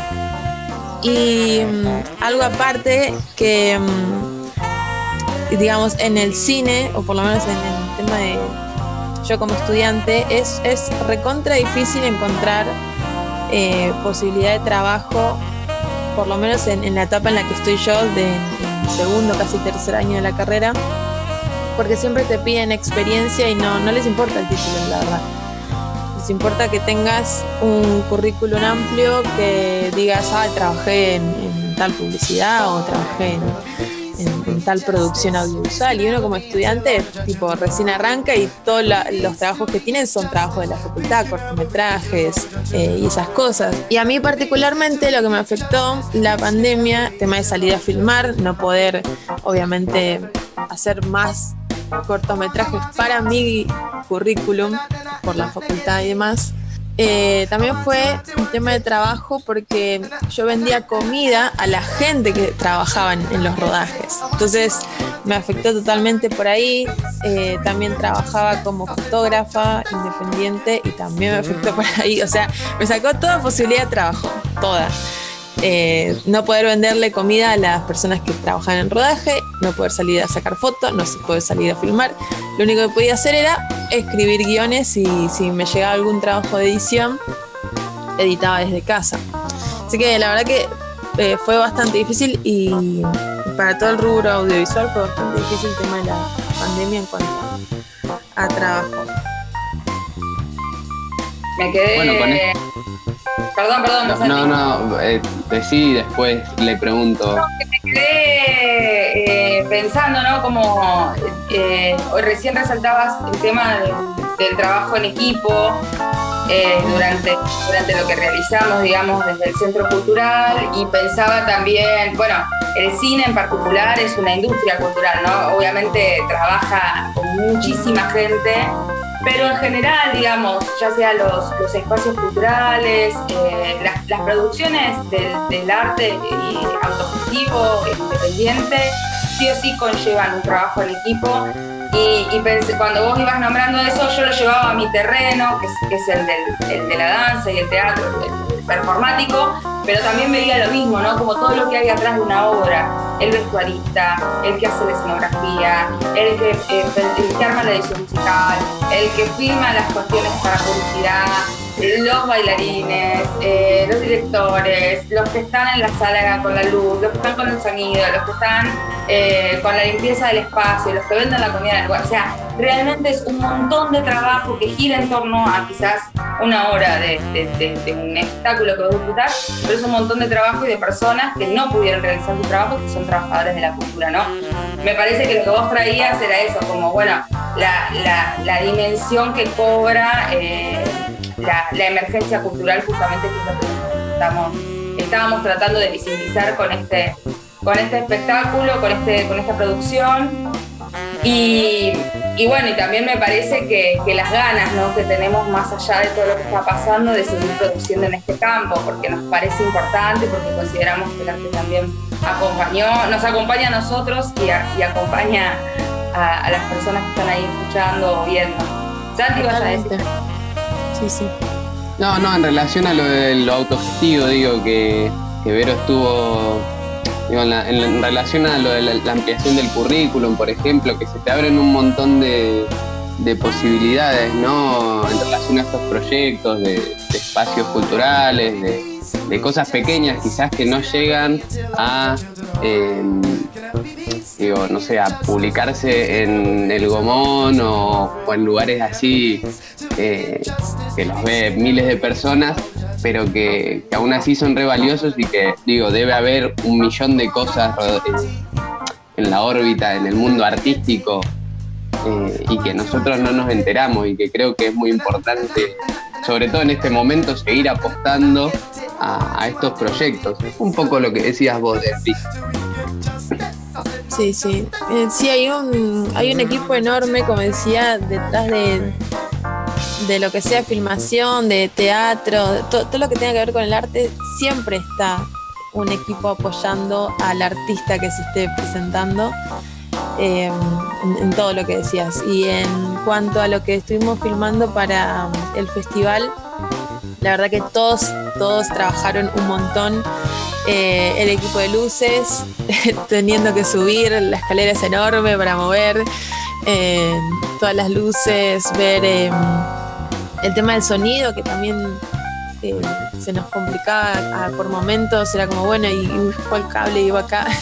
Y mm, algo aparte que, mm, digamos, en el cine, o por lo menos en el tema de yo como estudiante, es, es recontra difícil encontrar eh, posibilidad de trabajo, por lo menos en, la etapa en la que estoy yo, de segundo, casi tercer año de la carrera, porque siempre te piden experiencia y no, no les importa el título, la verdad. Les importa que tengas un currículum amplio, que digas, ah, trabajé en tal publicidad o trabajé en, tal producción audiovisual. Y uno como estudiante, tipo, recién arranca y todos los trabajos que tienen son trabajos de la facultad, cortometrajes eh, y esas cosas. Y a mí particularmente lo que me afectó la pandemia, tema de salir a filmar, no poder, obviamente, hacer más cortometrajes para mi currículum por la facultad y demás. Eh, también fue un tema de trabajo porque yo vendía comida a la gente que trabajaba en, los rodajes. Entonces me afectó totalmente por ahí. Eh, también trabajaba como fotógrafa independiente y también me afectó por ahí. O sea, me sacó toda posibilidad de trabajo, toda. Eh, no poder venderle comida a las personas que trabajan en rodaje, no poder salir a sacar fotos, no se puede salir a filmar. Lo único que podía hacer era escribir guiones y si me llegaba algún trabajo de edición, editaba desde casa. Así que la verdad que eh, fue bastante difícil y para todo el rubro audiovisual fue bastante difícil el tema de la pandemia en cuanto a, trabajo. Me quedé... Bueno, con Perdón, perdón. No, no, eh, decí después le pregunto. No, que me quedé eh, pensando, ¿no? Como eh, hoy recién resaltabas el tema del, trabajo en equipo eh, durante, durante lo que realizamos, digamos, desde el Centro Cultural y pensaba también, bueno, el cine en particular es una industria cultural, ¿no? Obviamente trabaja con muchísima gente pero en general, digamos, ya sea los, los espacios culturales, eh, las, producciones del, arte autogestivo, independiente, sí o sí conllevan un trabajo en equipo. Y, cuando vos ibas nombrando eso, yo lo llevaba a mi terreno, que es, el, del, de la danza y el teatro, el performático, pero también veía lo mismo, ¿no? Como todo lo que hay atrás de una obra, el vestuarista, el que hace la escenografía, el que, eh, el arma la edición musical, el que filma las cuestiones para publicidad, los bailarines, eh, los directores, los que están en la sala con la luz, los que están con el sonido, los que están eh, con la limpieza del espacio, los que venden la comida en el lugar. O sea, realmente es un montón de trabajo que gira en torno a quizás una hora de, un espectáculo que vas a disfrutar, pero es un montón de trabajo y de personas que no pudieron realizar su trabajo, que son trabajadores de la cultura, ¿no? Me parece que lo que vos traías era eso, como, bueno, la, dimensión que cobra. Eh, la, emergencia cultural justamente que es lo que estamos, estábamos tratando de visibilizar con este, con este espectáculo, con, este, con esta producción. Y, bueno, y también me parece que, las ganas ¿no? que tenemos más allá de todo lo que está pasando de seguir produciendo en este campo, porque nos parece importante, porque consideramos que el arte también acompañó, nos acompaña a nosotros y, acompaña a, las personas que están ahí escuchando o viendo. Santi, vas a decir. Sí, sí. No, no, en relación a lo del autogestivo, digo que, que Vero estuvo en, relación a lo de la, ampliación del currículum, por ejemplo, que se te abren un montón de, posibilidades, ¿no? En relación a estos proyectos de, espacios culturales, de, cosas pequeñas quizás que no llegan a, em, digo, no sé, a publicarse en el Gomón o, en lugares así eh, que los ve miles de personas pero que, aún así son re valiosos y que, digo, debe haber un millón de cosas en la órbita, en el mundo artístico, eh, y que nosotros no nos enteramos y que creo que es muy importante, sobre todo en este momento, seguir apostando a, estos proyectos. Un poco lo que decías vos, de Sí, sí. Eh, sí, hay un, hay un equipo enorme, como decía, detrás de, de lo que sea filmación, de teatro, todo lo que tenga que ver con el arte, siempre está un equipo apoyando al artista que se esté presentando em, en, todo lo que decías. Y en cuanto a lo que estuvimos filmando para el festival, la verdad que todos, todos trabajaron un montón. Eh, el equipo de luces, teniendo que subir, la escalera es enorme para mover eh, todas las luces, ver em, el tema del sonido, que también eh, se nos complicaba ah, por momentos, era como, bueno, y, el cable iba acá.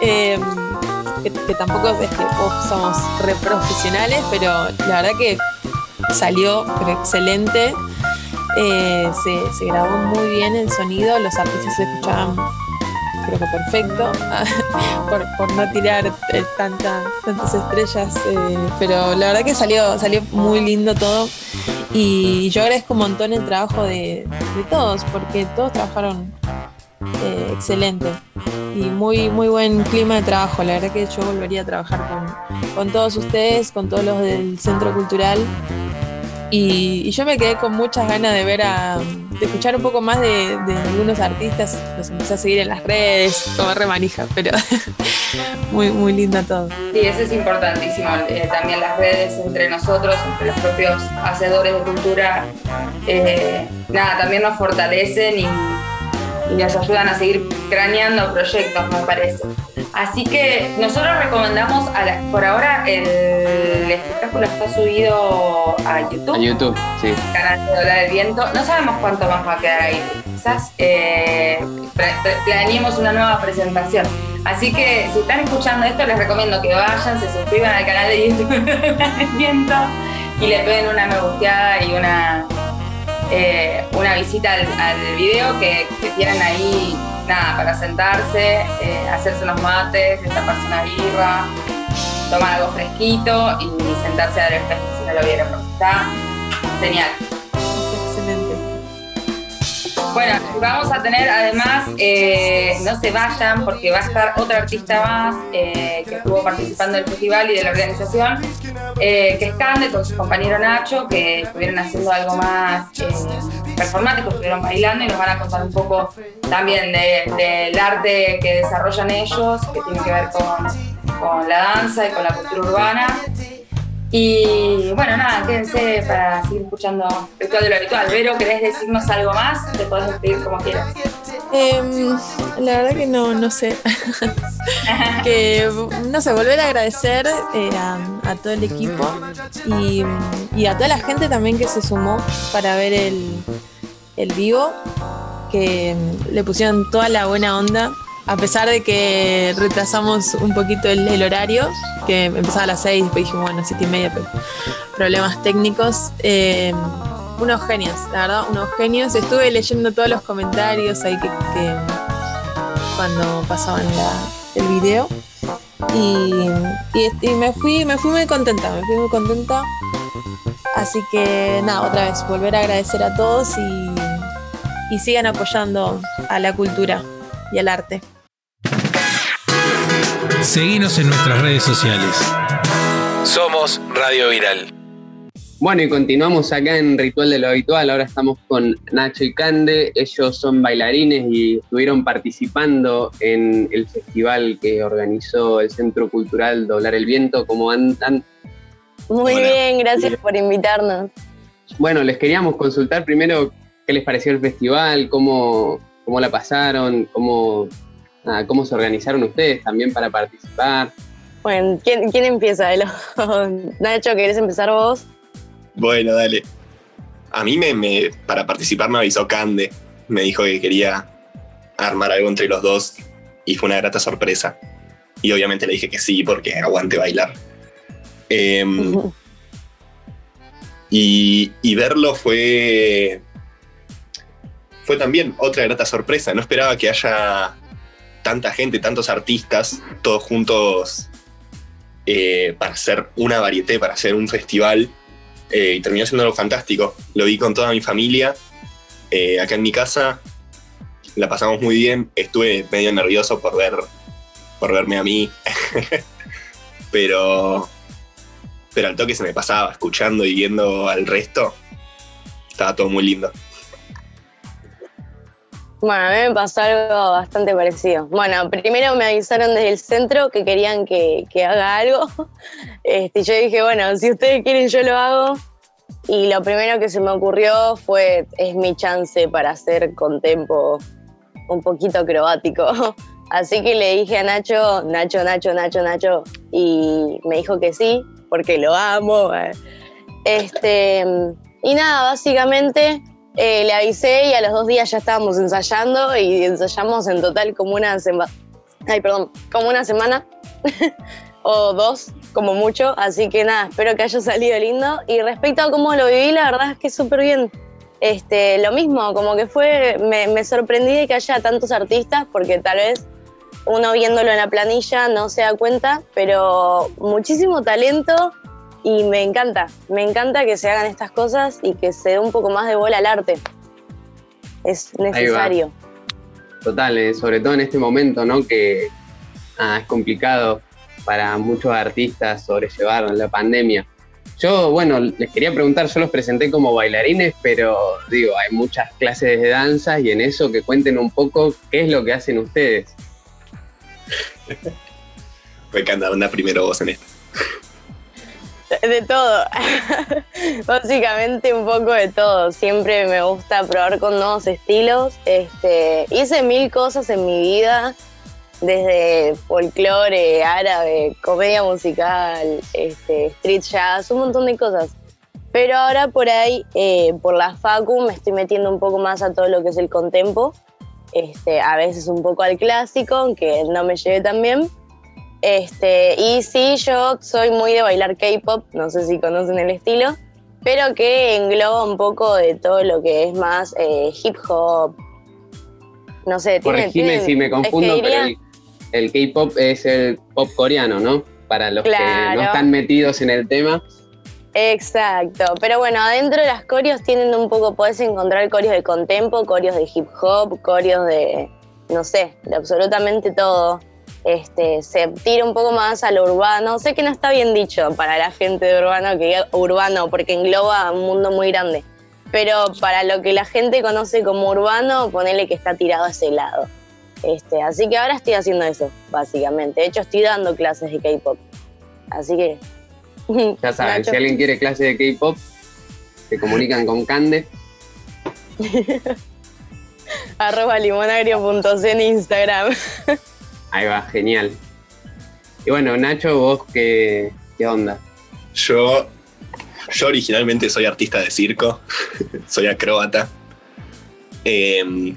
Que, tampoco es que somos re profesionales, pero la verdad que salió excelente. Eh, se, grabó muy bien el sonido, los artistas se escuchaban creo que perfecto, por, no tirar eh, tantas estrellas, eh, pero la verdad que salió, salió muy lindo todo. Y yo agradezco un montón el trabajo de, todos, porque todos trabajaron excelente. Y muy, muy buen clima de trabajo, la verdad que yo volvería a trabajar con, con todos ustedes, con todos los del Centro Cultural y, yo me quedé con muchas ganas de ver a, de escuchar un poco más de, algunos artistas. Los empecé a seguir en las redes, como remanija, pero muy, muy linda todo. Sí, eso es importantísimo. Eh, también las redes entre nosotros, entre los propios hacedores de cultura, eh, nada, también nos fortalecen y, y nos ayudan a seguir craneando proyectos, me parece. Así que nosotros recomendamos, a por ahora el espectáculo está subido a YouTube. A YouTube, sí. Canal de Doblar el Viento. No sabemos cuánto más va a quedar ahí. Quizás eh, planeemos una nueva presentación. Así que si están escuchando esto, les recomiendo que vayan, se suscriban al canal de YouTube de Doblar el Viento y le peguen una me gusteada y una, eh, una visita al, video que, que tienen ahí nada, para sentarse, eh, hacerse unos mates, destaparse una birra, tomar algo fresquito y sentarse a ver el festival si no lo vieron, porque está genial. Bueno, vamos a tener además, eh, no se vayan porque va a estar otra artista más eh, que estuvo participando del festival y de la organización, eh, que es Cande con su compañero Nacho, que estuvieron haciendo algo más performático, estuvieron bailando y nos van a contar un poco también del arte que desarrollan ellos, que tiene que ver con la danza y con la cultura urbana. Y bueno, nada, quédense para seguir escuchando Ritual de lo Habitual. Vero, ¿querés decirnos algo más? Te podés despedir como quieras. Em, la verdad que no, no sé. que, no sé, volver a agradecer eh, a, todo el equipo y, a toda la gente también que se sumó para ver el, el vivo, que le pusieron toda la buena onda a pesar de que retrasamos un poquito el, horario, que empezaba a las 6, después dijimos, bueno, siete y media, pero problemas técnicos. Eh, unos genios, la verdad, unos genios. Estuve leyendo todos los comentarios ahí que, cuando pasaban el video. Y, me fui, me fui muy contenta, me fui muy contenta. Así que nada, otra vez, volver a agradecer a todos y sigan apoyando a la cultura y al arte. Seguinos en nuestras redes sociales. Somos Radio Viral. Bueno, y continuamos acá en Ritual de lo Habitual. Ahora estamos con Nacho y Cande. Ellos son bailarines y estuvieron participando en el festival que organizó el Centro Cultural Doblar el Viento. ¿Cómo andan? Muy bien, gracias por invitarnos. Bueno, les queríamos consultar primero qué les pareció el festival, cómo, cómo la pasaron, cómo cómo se organizaron ustedes también para participar. Bueno, ¿quién, empieza? Nacho, ¿querés empezar vos? Bueno, dale. A mí me, para participar me avisó Cande. Me dijo que quería armar algo entre los dos y fue una grata sorpresa. Y obviamente le dije que sí porque aguante bailar. Em, y, y, verlo fue, fue también otra grata sorpresa. No esperaba que haya tanta gente, tantos artistas, todos juntos eh, para hacer una varieté, para hacer un festival. Eh, y terminó siendo algo fantástico. Lo vi con toda mi familia, eh, acá en mi casa. La pasamos muy bien. Estuve medio nervioso por ver, por verme a mí. pero, pero al toque se me pasaba, escuchando y viendo al resto. Estaba todo muy lindo. Bueno, a mí me pasó algo bastante parecido. Bueno, primero me avisaron desde el centro que querían que, haga algo. Este, yo dije, bueno, si ustedes quieren yo lo hago. Y lo primero que se me ocurrió fue, es mi chance para hacer con tempo un poquito acrobático. Así que le dije a Nacho, Nacho, Nacho, Nacho, Nacho, y me dijo que sí, porque lo amo. Este, y nada, básicamente eh, le avisé y a los dos días ya estábamos ensayando y ensayamos en total como una semana. Ay, perdón, como una semana o dos, como mucho. Así que nada, espero que haya salido lindo. Y respecto a cómo lo viví, la verdad es que súper bien. Este, lo mismo, como que fue, me, me sorprendí de que haya tantos artistas, porque tal vez uno viéndolo en la planilla no se da cuenta, pero muchísimo talento y me encanta, me encanta que se hagan estas cosas y que se dé un poco más de bola al arte. Es necesario. Total, eh, sobre todo en este momento, ¿no? Que ah, es complicado para muchos artistas sobrellevar la pandemia. Yo, bueno, les quería preguntar, yo los presenté como bailarines, pero digo, hay muchas clases de danza y en eso que cuenten un poco qué es lo que hacen ustedes. Me encanta una primera voz en esto. De todo. Básicamente un poco de todo. Siempre me gusta probar con nuevos estilos. Este, hice mil cosas en mi vida, desde folclore, árabe, comedia musical, este, street jazz, un montón de cosas. Pero ahora por ahí, eh, por la facu, me estoy metiendo un poco más a todo lo que es el contempo. Este, a veces un poco al clásico, aunque no me lleve tan bien. Este, y sí, yo soy muy de bailar K-pop, no sé si conocen el estilo, pero que engloba un poco de todo lo que es más eh, hip hop. No sé, tiene. Corregime si me confundo, pero el, K-pop es el pop coreano, ¿no? Para los que no están metidos en el tema. Exacto, pero bueno, adentro de las corios tienen un poco, puedes encontrar corios de contempo, corios de hip hop, corios de, no sé, de absolutamente todo este, se tira un poco más a lo urbano. Sé que no está bien dicho para la gente de urbano que diga urbano porque engloba un mundo muy grande. Pero para lo que la gente conoce como urbano, ponele que está tirado a ese lado. Este, así que ahora estoy haciendo eso, básicamente. De hecho, estoy dando clases de K-pop. Así que. Ya saben, si alguien quiere clases de K-pop, se comunican con Cande. Arroba limonagrio.c en Instagram. Ahí va, genial. Y bueno, Nacho, vos qué, qué onda? Yo, yo originalmente soy artista de circo, soy acróbata. Em,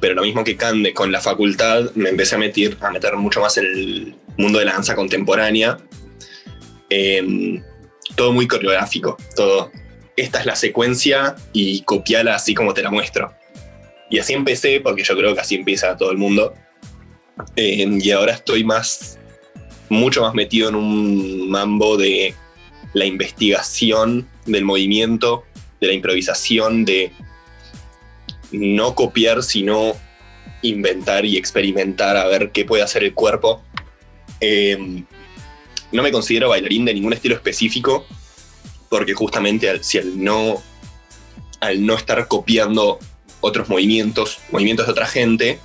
pero lo mismo que Cande con la facultad, me empecé a meter, a meter mucho más en el mundo de la danza contemporánea. Em, todo muy coreográfico, todo. Esta es la secuencia y copiala así como te la muestro. Y así empecé, porque yo creo que así empieza todo el mundo. Eh, y ahora estoy más, mucho más metido en un mambo de la investigación del movimiento, de la improvisación, de no copiar, sino inventar y experimentar a ver qué puede hacer el cuerpo. Eh, no me considero bailarín de ningún estilo específico, porque justamente al, si al no, al no estar copiando otros movimientos, movimientos de otra gente,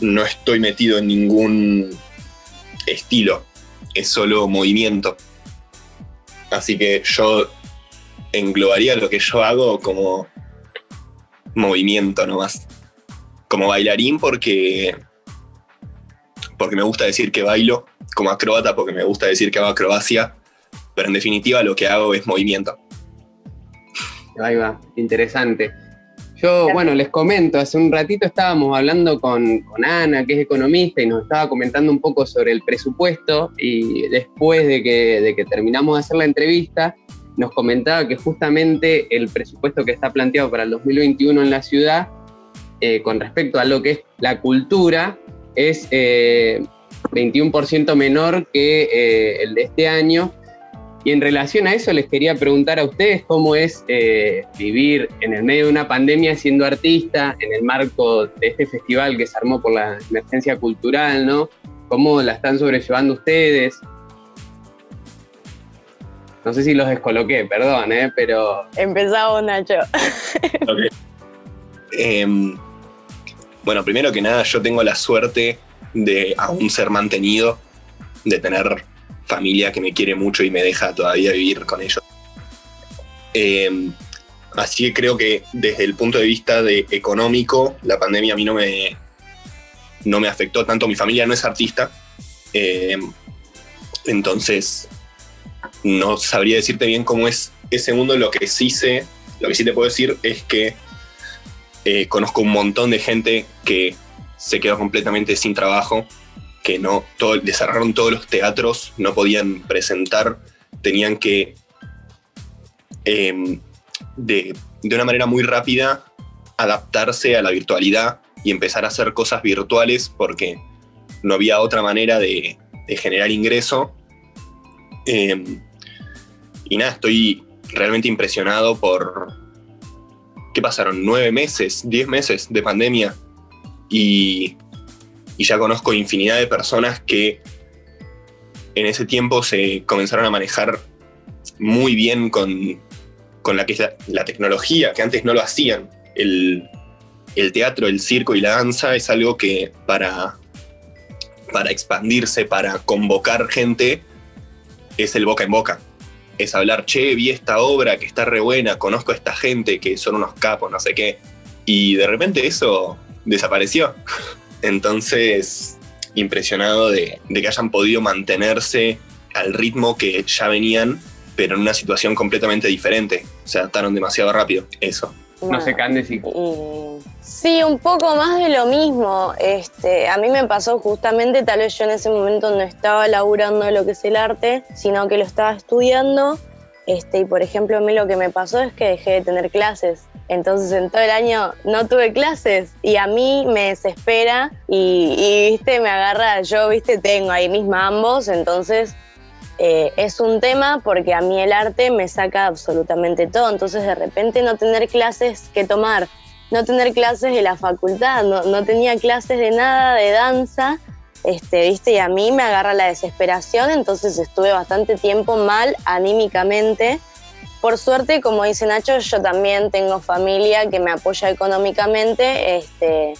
no estoy metido en ningún estilo, es solo movimiento. Así que yo englobaría lo que yo hago como movimiento nomás. Como bailarín porque, porque me gusta decir que bailo, como acróbata porque me gusta decir que hago acrobacia, pero en definitiva lo que hago es movimiento. Ahí va, interesante. Yo, bueno, les comento, hace un ratito estábamos hablando con, Ana, que es economista, y nos estaba comentando un poco sobre el presupuesto, y después de que, terminamos de hacer la entrevista, nos comentaba que justamente el presupuesto que está planteado para el 2021 en la ciudad, eh, con respecto a lo que es la cultura, es 21% eh, menor que eh, el de este año, y en relación a eso les quería preguntar a ustedes cómo es eh, vivir en el medio de una pandemia siendo artista, en el marco de este festival que se armó por la emergencia cultural, ¿no? ¿Cómo la están sobrellevando ustedes? No sé si los descoloqué, perdón, ¿eh? Pero... Empezamos, Nacho. Em, bueno, primero que nada, yo tengo la suerte de aún ser mantenido, de tener familia que me quiere mucho y me deja todavía vivir con ellos. Eh, así que creo que desde el punto de vista de económico, la pandemia a mí no me, no me afectó tanto. Mi familia no es artista, eh, entonces no sabría decirte bien cómo es ese mundo. Lo que sí sé, lo que sí te puedo decir es que eh, conozco un montón de gente que se quedó completamente sin trabajo, que no todo, cerraron todos los teatros, no podían presentar, tenían que em, de, de una manera muy rápida adaptarse a la virtualidad y empezar a hacer cosas virtuales porque no había otra manera de, generar ingreso. Em, y nada, estoy realmente impresionado por... ¿Qué pasaron? ¿Nueve meses? ¿Diez meses de pandemia? Y, y ya conozco infinidad de personas que en ese tiempo se comenzaron a manejar muy bien con, con la, tecnología, que antes no lo hacían. El, el, teatro, el circo y la danza es algo que para, para expandirse, para convocar gente, es el boca en boca es hablar, che, vi esta obra que está re buena, conozco a esta gente que son unos capos, no sé qué. Y de repente eso desapareció. Entonces, impresionado de, que hayan podido mantenerse al ritmo que ya venían, pero en una situación completamente diferente. Se adaptaron demasiado rápido. Eso. No sé, Candes y... Sí, un poco más de lo mismo. Este, a mí me pasó justamente, tal vez yo en ese momento no estaba laburando lo que es el arte, sino que lo estaba estudiando. Este, y por ejemplo, a mí lo que me pasó es que dejé de tener clases. Entonces en todo el año no tuve clases y a mí me desespera y, viste, me agarra, yo viste, tengo ahí mis mambos, entonces eh, es un tema porque a mí el arte me saca absolutamente todo. Entonces de repente no tener clases que tomar no tener clases de la facultad, no, tenía clases de nada, de danza, este, ¿viste? Y a mí me agarra la desesperación, entonces estuve bastante tiempo mal anímicamente. Por suerte, como dice Nacho, yo también tengo familia que me apoya económicamente, este,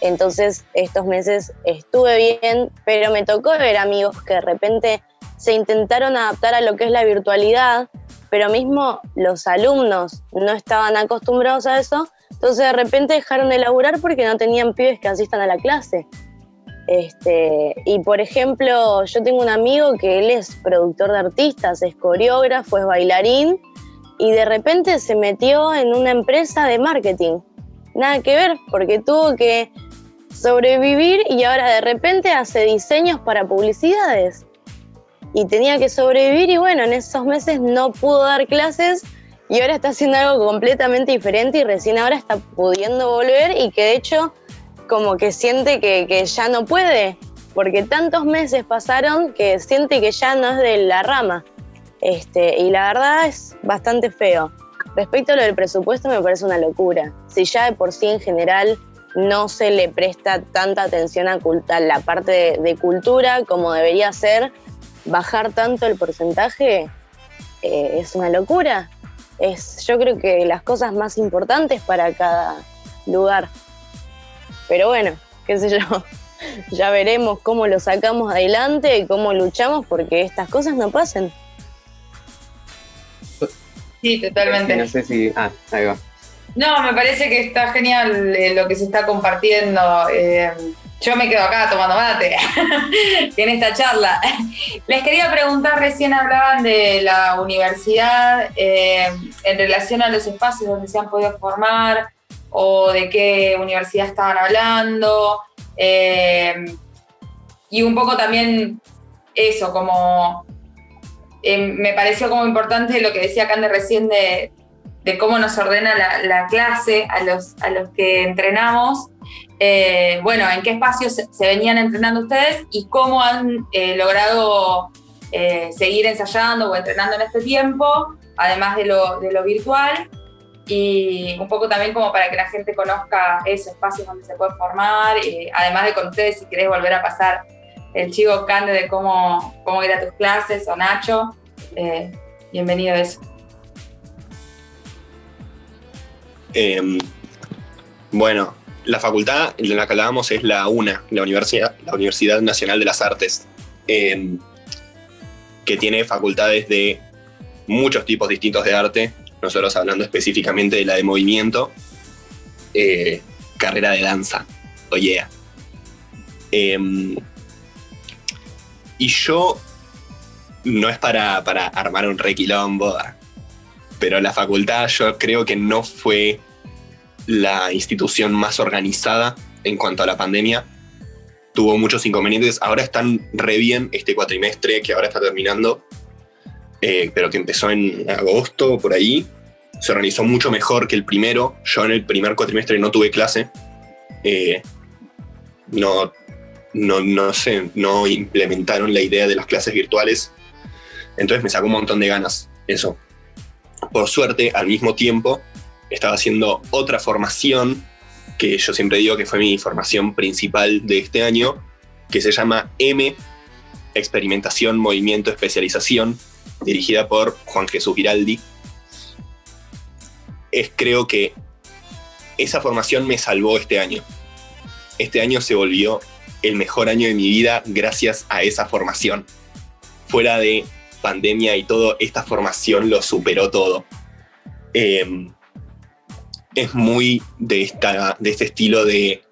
entonces estos meses estuve bien, pero me tocó ver amigos que de repente se intentaron adaptar a lo que es la virtualidad, pero mismo los alumnos no estaban acostumbrados a eso entonces de repente dejaron de laburar porque no tenían pibes que asistan a la clase. Este, y por ejemplo, yo tengo un amigo que él es productor de artistas, es coreógrafo, es bailarín, y de repente se metió en una empresa de marketing. Nada que ver, porque tuvo que sobrevivir y ahora de repente hace diseños para publicidades. Y tenía que sobrevivir y bueno, en esos meses no pudo dar clases y ahora está haciendo algo completamente diferente y recién ahora está pudiendo volver y que de hecho como que siente que, ya no puede, porque tantos meses pasaron que siente que ya no es de la rama. Este, y la verdad es bastante feo. Respecto a lo del presupuesto me parece una locura. Si ya de por sí en general no se le presta tanta atención a, la parte de, cultura como debería ser, bajar tanto el porcentaje eh, es una locura es yo creo que las cosas más importantes para cada lugar. Pero bueno, qué sé yo, ya veremos cómo lo sacamos adelante y cómo luchamos porque estas cosas no pasen. Sí, totalmente. No sé si... Ah, ahí va. No, me parece que está genial eh, lo que se está compartiendo. Eh, yo me quedo acá tomando mate en esta charla. Les quería preguntar, recién hablaban de la universidad eh, en relación a los espacios donde se han podido formar o de qué universidad estaban hablando. Y un poco también eso, como eh, me pareció como importante lo que decía Cande recién de, cómo nos ordena la, clase a los, a los que entrenamos eh, bueno, en qué espacios se, venían entrenando ustedes y cómo han eh, logrado seguir ensayando o entrenando en este tiempo, además de lo, virtual. Y un poco también como para que la gente conozca esos espacios donde se puede formar, además de con ustedes si querés volver a pasar el chivo Cande de cómo, cómo ir a tus clases o Nacho, bienvenido a eso. Em, bueno, la facultad en la que hablábamos es la UNA, la Universidad, la Universidad Nacional de las Artes, em, que tiene facultades de muchos tipos distintos de arte, nosotros hablando específicamente de la de movimiento, eh, carrera de danza, oye. Em, y yo, no es para, para armar un requilombo, pero la facultad yo creo que no fue la institución más organizada en cuanto a la pandemia. Tuvo muchos inconvenientes. Ahora están re bien este cuatrimestre que ahora está terminando, eh, pero que empezó en agosto, por ahí. Se organizó mucho mejor que el primero. Yo en el primer cuatrimestre no tuve clase. Eh, no, no, no sé, no implementaron la idea de las clases virtuales. Entonces me sacó un montón de ganas eso. Por suerte, al mismo tiempo, estaba haciendo otra formación que yo siempre digo que fue mi formación principal de este año, que se llama M, Experimentación, Movimiento, Especialización, dirigida por Juan Jesús Giraldi. Es creo que esa formación me salvó este año. Este año se volvió el mejor año de mi vida gracias a esa formación. Fuera de pandemia y todo, esta formación lo superó todo. Em, es muy de, esta, de este estilo de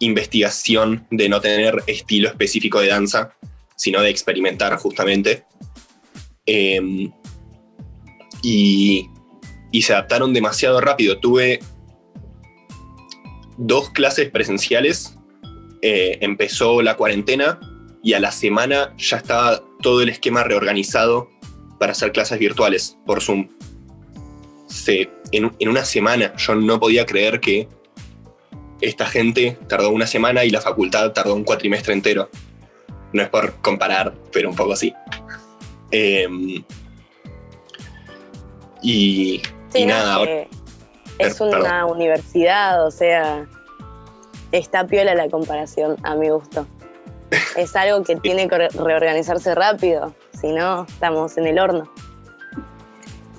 investigación, de no tener estilo específico de danza, sino de experimentar justamente. Em, y, y se adaptaron demasiado rápido. Tuve dos clases presenciales, eh, empezó la cuarentena y a la semana ya estaba todo el esquema reorganizado para hacer clases virtuales por Zoom. Se, en, en, una semana yo no podía creer que esta gente tardó una semana y la facultad tardó un cuatrimestre entero. No es por comparar, pero un poco así. Eh, y, Sí, y no, nada, ahora- que es Per- una universidad, o sea, está piola la comparación, a mi gusto. Es algo que tiene que re- reorganizarse rápido, si no, estamos en el horno.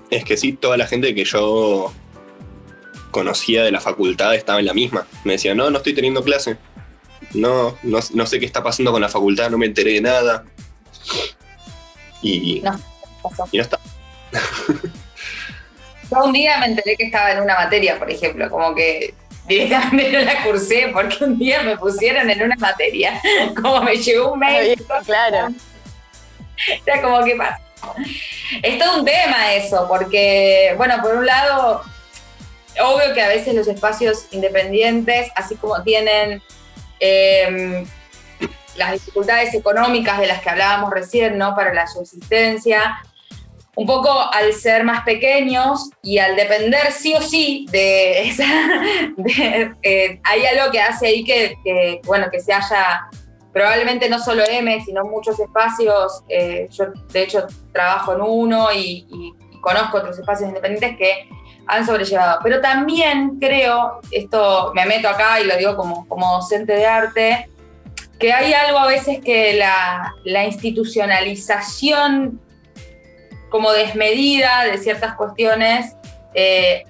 Es que sí, toda la gente que yo conocía de la facultad estaba en la misma. Me decían, no, no estoy teniendo clase. No, no, no sé qué está pasando con la facultad, no me enteré de nada. Y No, pasó. y no está. Yo un día me enteré que estaba en una materia, por ejemplo, como que directamente la cursé porque un día me pusieron en una materia, como me llegó un mail. Claro. Era como que pasa. Es todo un tema eso, porque, bueno, por un lado, obvio que a veces los espacios independientes, así como tienen eh, las dificultades económicas de las que hablábamos recién, ¿no? Para la subsistencia, un poco al ser más pequeños y al depender sí o sí de esa, eh, hay algo que hace ahí que, bueno, que se haya probablemente no solo M, sino muchos espacios. eh, yo, de hecho, trabajo en uno y, conozco otros espacios independientes que han sobrellevado. Pero también creo, esto me meto acá y lo digo como, como docente de arte, que hay algo a veces que la institucionalización como desmedida de ciertas cuestiones, eh,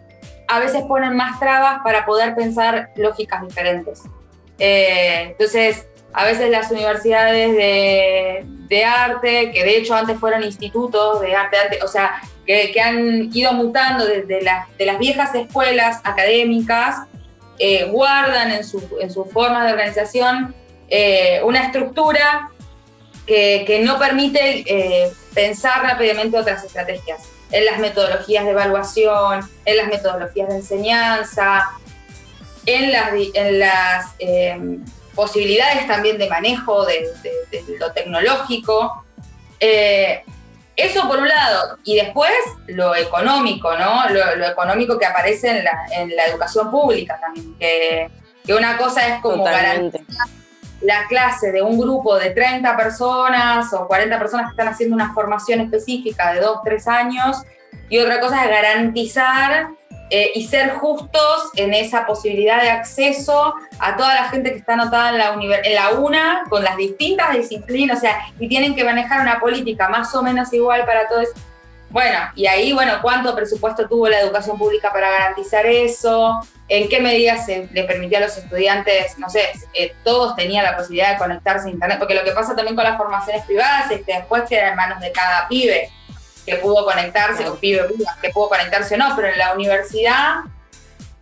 a veces ponen más trabas para poder pensar lógicas diferentes. Eh, entonces, a veces las universidades de, de arte, que de hecho antes fueron institutos de arte, arte o sea, que, que han ido mutando desde las, de las viejas escuelas académicas, eh, guardan en su, en su forma de organización una estructura que, que no permite pensar rápidamente otras estrategias en las metodologías de evaluación, en las metodologías de enseñanza, en las, en las eh, posibilidades también de manejo de, de- de lo tecnológico. Eh, eso por un lado, y después lo económico, ¿no? Lo, lo económico que aparece en la, en la educación pública también, que, que una cosa es como garantizar la clase de un grupo de 30 personas o 40 personas que están haciendo una formación específica de 2, 3 años, y otra cosa es garantizar eh, y ser justos en esa posibilidad de acceso a toda la gente que está anotada en la, en la UNA con las distintas disciplinas, o sea, y tienen que manejar una política más o menos igual para todos. Bueno, y ahí, bueno, ¿cuánto presupuesto tuvo la educación pública para garantizar eso? ¿En qué medida se le permitía a los estudiantes, no sé, eh, todos tenían la posibilidad de conectarse a Internet? Porque lo que pasa también con las formaciones privadas es que después queda en manos de cada pibe que pudo conectarse, o pibe que pudo conectarse o no, pero en la universidad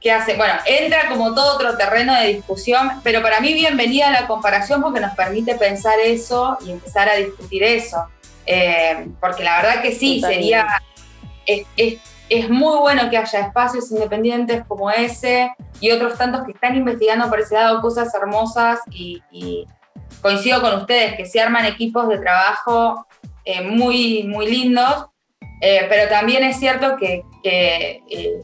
¿qué hace? Bueno, entra como todo otro terreno de discusión, pero para mí bienvenida la comparación porque nos permite pensar eso y empezar a discutir eso. Eh, porque la verdad que sí, sería, es, muy bueno que haya espacios independientes como ese y otros tantos que están investigando por ese lado cosas hermosas y, coincido con ustedes que se arman equipos de trabajo eh, muy, muy lindos, eh, pero también es cierto que,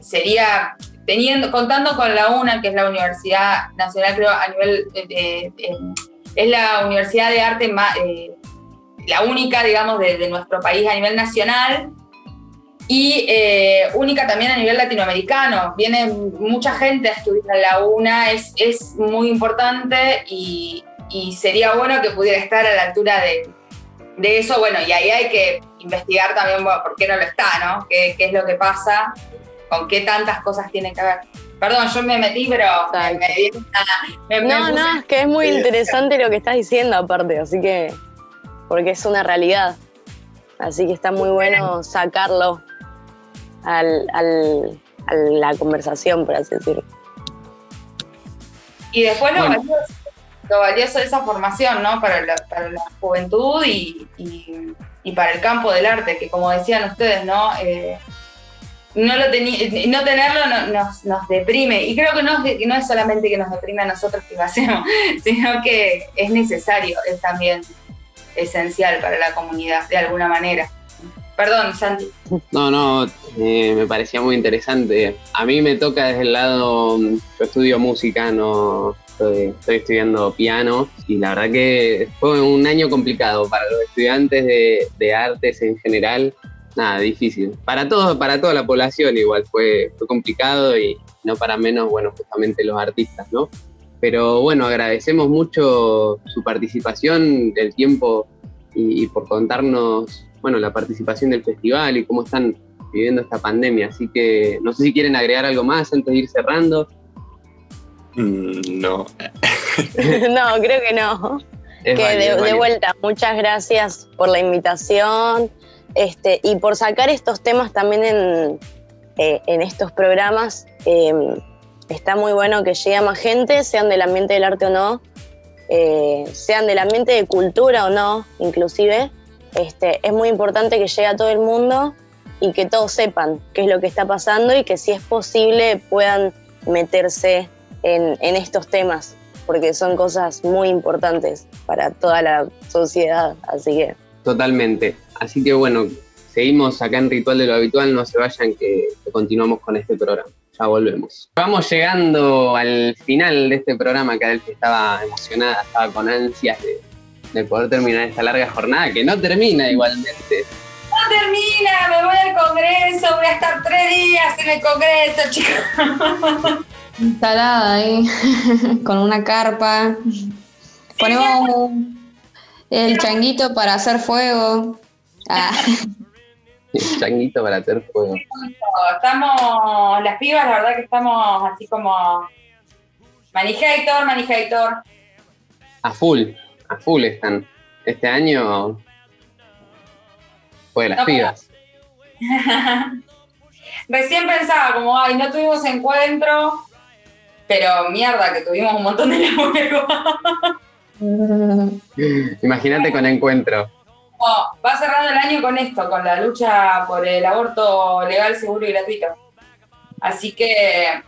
sería teniendo, contando con la UNA, que es la Universidad Nacional, creo, a nivel, es la universidad de arte más, la única, digamos, de, nuestro país a nivel nacional y eh, única también a nivel latinoamericano. Viene mucha gente a estudiar en la UNA, es, es muy importante y, sería bueno que pudiera estar a la altura de, eso. Bueno, y ahí hay que investigar también por qué no lo está, ¿no? ¿Qué, ¿Qué, es lo que pasa? ¿Con qué tantas cosas tiene que ver? Perdón, yo me metí, pero me, No, no, es que es muy interesante lo que estás diciendo aparte, así que porque es una realidad. Así que está muy bueno sacarlo al, a la conversación, por así decirlo. Y después lo, valioso, de esa formación, ¿no? Para la, juventud y, para el campo del arte, que como decían ustedes, ¿no? Eh, no, lo no tenerlo nos, deprime. Y creo que no, no es solamente que nos deprime a nosotros que lo hacemos, sino que es necesario, es también esencial para la comunidad, de alguna manera. Perdón, Santi. No, no, eh, me parecía muy interesante. A mí me toca desde el lado, yo estudio música, no estoy, estudiando piano y la verdad que fue un año complicado para los estudiantes de, artes en general. Nada, difícil. Para todo, para toda la población igual fue, fue complicado y no para menos, bueno, justamente los artistas, ¿no? Pero bueno, agradecemos mucho su participación, el tiempo y, por contarnos, bueno, la participación del festival y cómo están viviendo esta pandemia. Así que no sé si quieren agregar algo más antes de ir cerrando. Mm, no. no, creo que no. que de, vuelta, muchas gracias por la invitación este, y por sacar estos temas también en, eh, en estos programas. Eh, está muy bueno que llegue a más gente, sean del ambiente del arte o no, eh, sean del ambiente de cultura o no, inclusive. Este, es muy importante que llegue a todo el mundo y que todos sepan qué es lo que está pasando y que si es posible puedan meterse en, en estos temas, porque son cosas muy importantes para toda la sociedad, así que... Totalmente. Así que bueno, seguimos acá en Ritual de lo Habitual, no se vayan que continuamos con este programa volvemos. Vamos llegando al final de este programa, que que estaba emocionada, estaba con ansias de, poder terminar esta larga jornada, que no termina igualmente. No termina, me voy al Congreso, voy a estar tres días en el Congreso, chicos. Instalada ahí, con una carpa. Ponemos el changuito para hacer fuego. Ah. changuito para hacer fuego. Estamos, las pibas, la verdad que estamos así como Manijator, Manijator. A full, a full están. Este año fue de las pibas. Recién pensaba como, ay, no tuvimos encuentro, pero mierda que tuvimos un montón de laburo. Imagínate con encuentro va cerrando el año con esto, con la lucha por el aborto legal, seguro y gratuito. Así que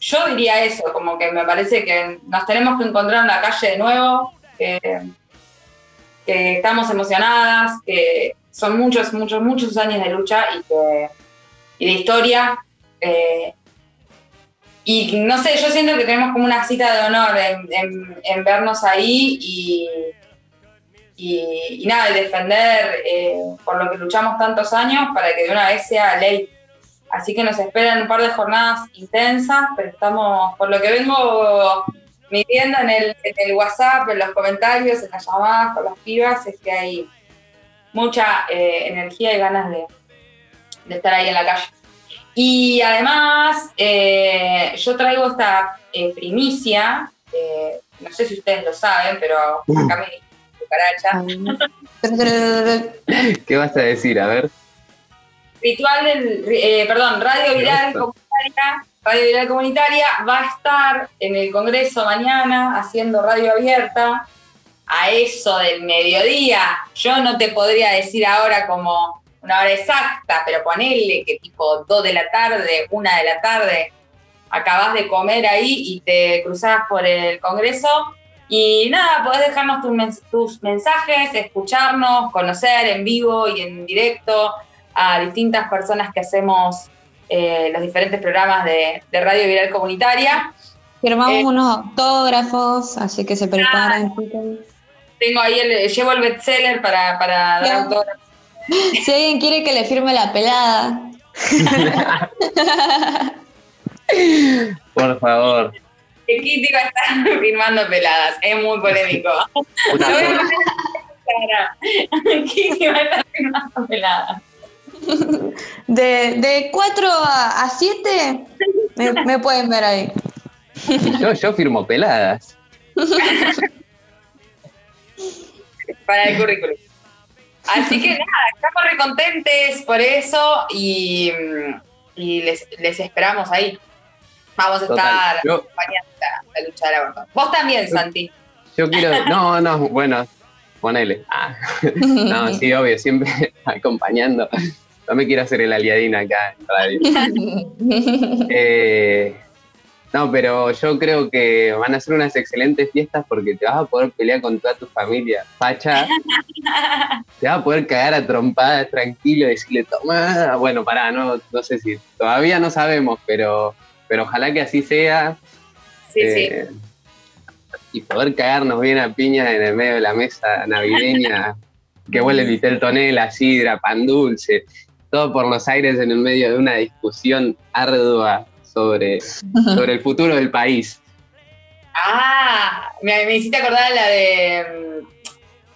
yo diría eso, como que me parece que nos tenemos que encontrar en la calle de nuevo, que, estamos emocionadas, que son muchos, muchos, muchos años de lucha y, de historia. Eh, y no sé, yo siento que tenemos como una cita de honor en vernos ahí y, y, nada, defender eh, por lo que luchamos tantos años para que de una vez sea ley. Así que nos esperan un par de jornadas intensas, pero estamos, por lo que vengo midiendo en el, en el WhatsApp, en los comentarios, en las llamadas con las pibas, es que hay mucha eh, energía y ganas de, estar ahí en la calle. Y además, eh, yo traigo esta primicia, no sé si ustedes lo saben, pero acá me ¿Qué vas a decir? A ver. Ritual del, eh, perdón, Radio Viral Comunitaria Radio Viral Comunitaria va a estar en el Congreso mañana haciendo radio abierta a eso del mediodía. Yo no te podría decir ahora como una hora exacta, pero ponele que tipo 2 de la tarde, 1 de la tarde, acabas de comer ahí y te cruzás por el Congreso. Y nada, podés dejarnos tus, mensajes, escucharnos, conocer en vivo y en directo a distintas personas que hacemos eh, los diferentes programas de, Radio Viral Comunitaria. Firmamos eh, unos autógrafos, así que se preparen. Tengo ahí, el, llevo el bestseller para, para dar autógrafos. Si alguien quiere que le firme la pelada. Por favor. Kitty va a estar firmando peladas, es muy polémico. Kitty va a estar firmando peladas. De, de 4 a 7 me, pueden ver ahí. Yo, yo firmo peladas. Para el currículum. Así que nada, estamos recontentes por eso y, y les, les, esperamos ahí. Vamos a estar acompañando la, lucha de la Vos también, Santi. Yo quiero, no, no, bueno, ponele. Ah. No, sí, obvio, siempre acompañando. No me quiero hacer el aliadín acá en radio. eh, no, pero yo creo que van a ser unas excelentes fiestas porque te vas a poder pelear con toda tu familia. Pacha, te vas a poder cagar a trompadas tranquilo y decirle, toma. Bueno, pará, no, no sé si. Todavía no sabemos, pero, pero ojalá que así sea. Sí, eh, sí. Y poder cagarnos bien a piña en el medio de la mesa navideña, que huele vitel tonela, sidra, pan dulce todo por los aires en el medio de una discusión ardua sobre, sobre el futuro del país. Ah, me, me hiciste acordar la de. Mm,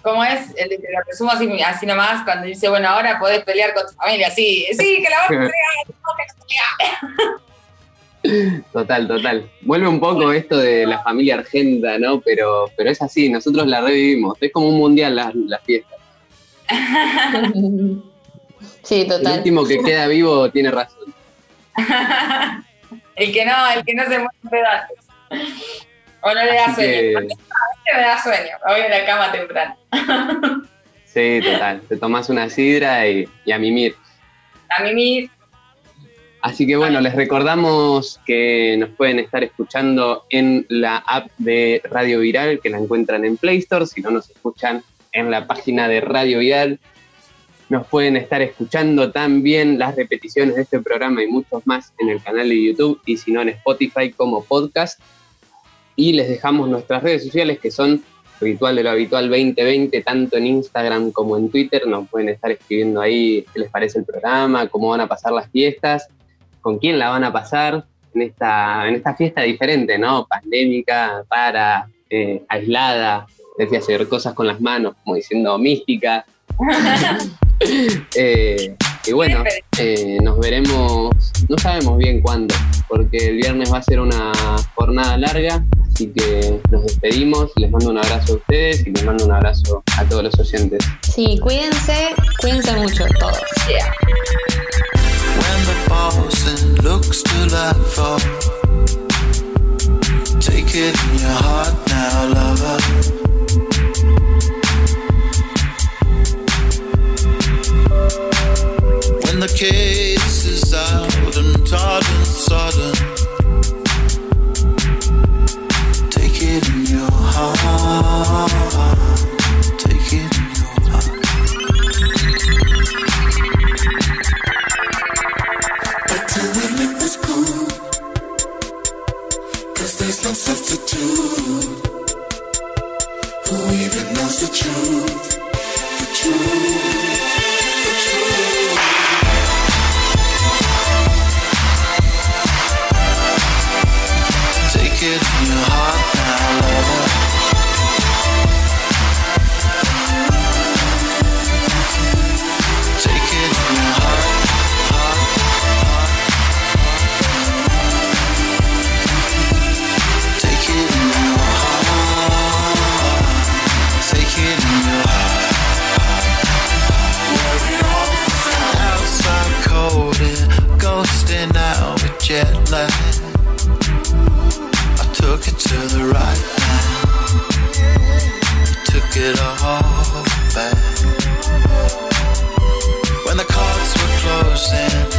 ¿Cómo es? El, lo resumo así, así nomás, cuando dice, bueno, ahora podés pelear con tu familia. Sí, sí, que la vas a pelear. Total, total. Vuelve un poco esto de la familia argenta, ¿no? Pero, pero es así, nosotros la revivimos. Es como un mundial las, las fiestas. Sí, total. El último que queda vivo tiene razón. el que no, el que no se mueve pedazos. O no le da sueño. A mí me da sueño, voy a la cama temprano. sí, total. Te tomas una sidra y, y a mimir. A mimir. Así que bueno, les recordamos que nos pueden estar escuchando en la app de Radio Viral, que la encuentran en Play Store, si no nos escuchan en la página de Radio Viral nos pueden estar escuchando también las repeticiones de este programa y muchos más en el canal de YouTube y si no en Spotify como podcast. Y les dejamos nuestras redes sociales que son Ritual de lo Habitual 2020, tanto en Instagram como en Twitter. Nos pueden estar escribiendo ahí qué les parece el programa, cómo van a pasar las fiestas, con quién la van a pasar en esta, en esta fiesta diferente, ¿no? Pandémica, para, eh, aislada, decía hacer cosas con las manos, como diciendo mística. Eh, y bueno, eh, nos veremos, no sabemos bien cuándo, porque el viernes va a ser una jornada larga, así que nos despedimos, les mando un abrazo a ustedes y les mando un abrazo a todos los oyentes. Sí, cuídense, cuídense mucho todos. the balls and looks to life for. Take it in your heart now, lover. When the case is out and hard and sudden. No substitute. Who even knows the truth? The truth. to the right now. Took it all back. When the cards were closing.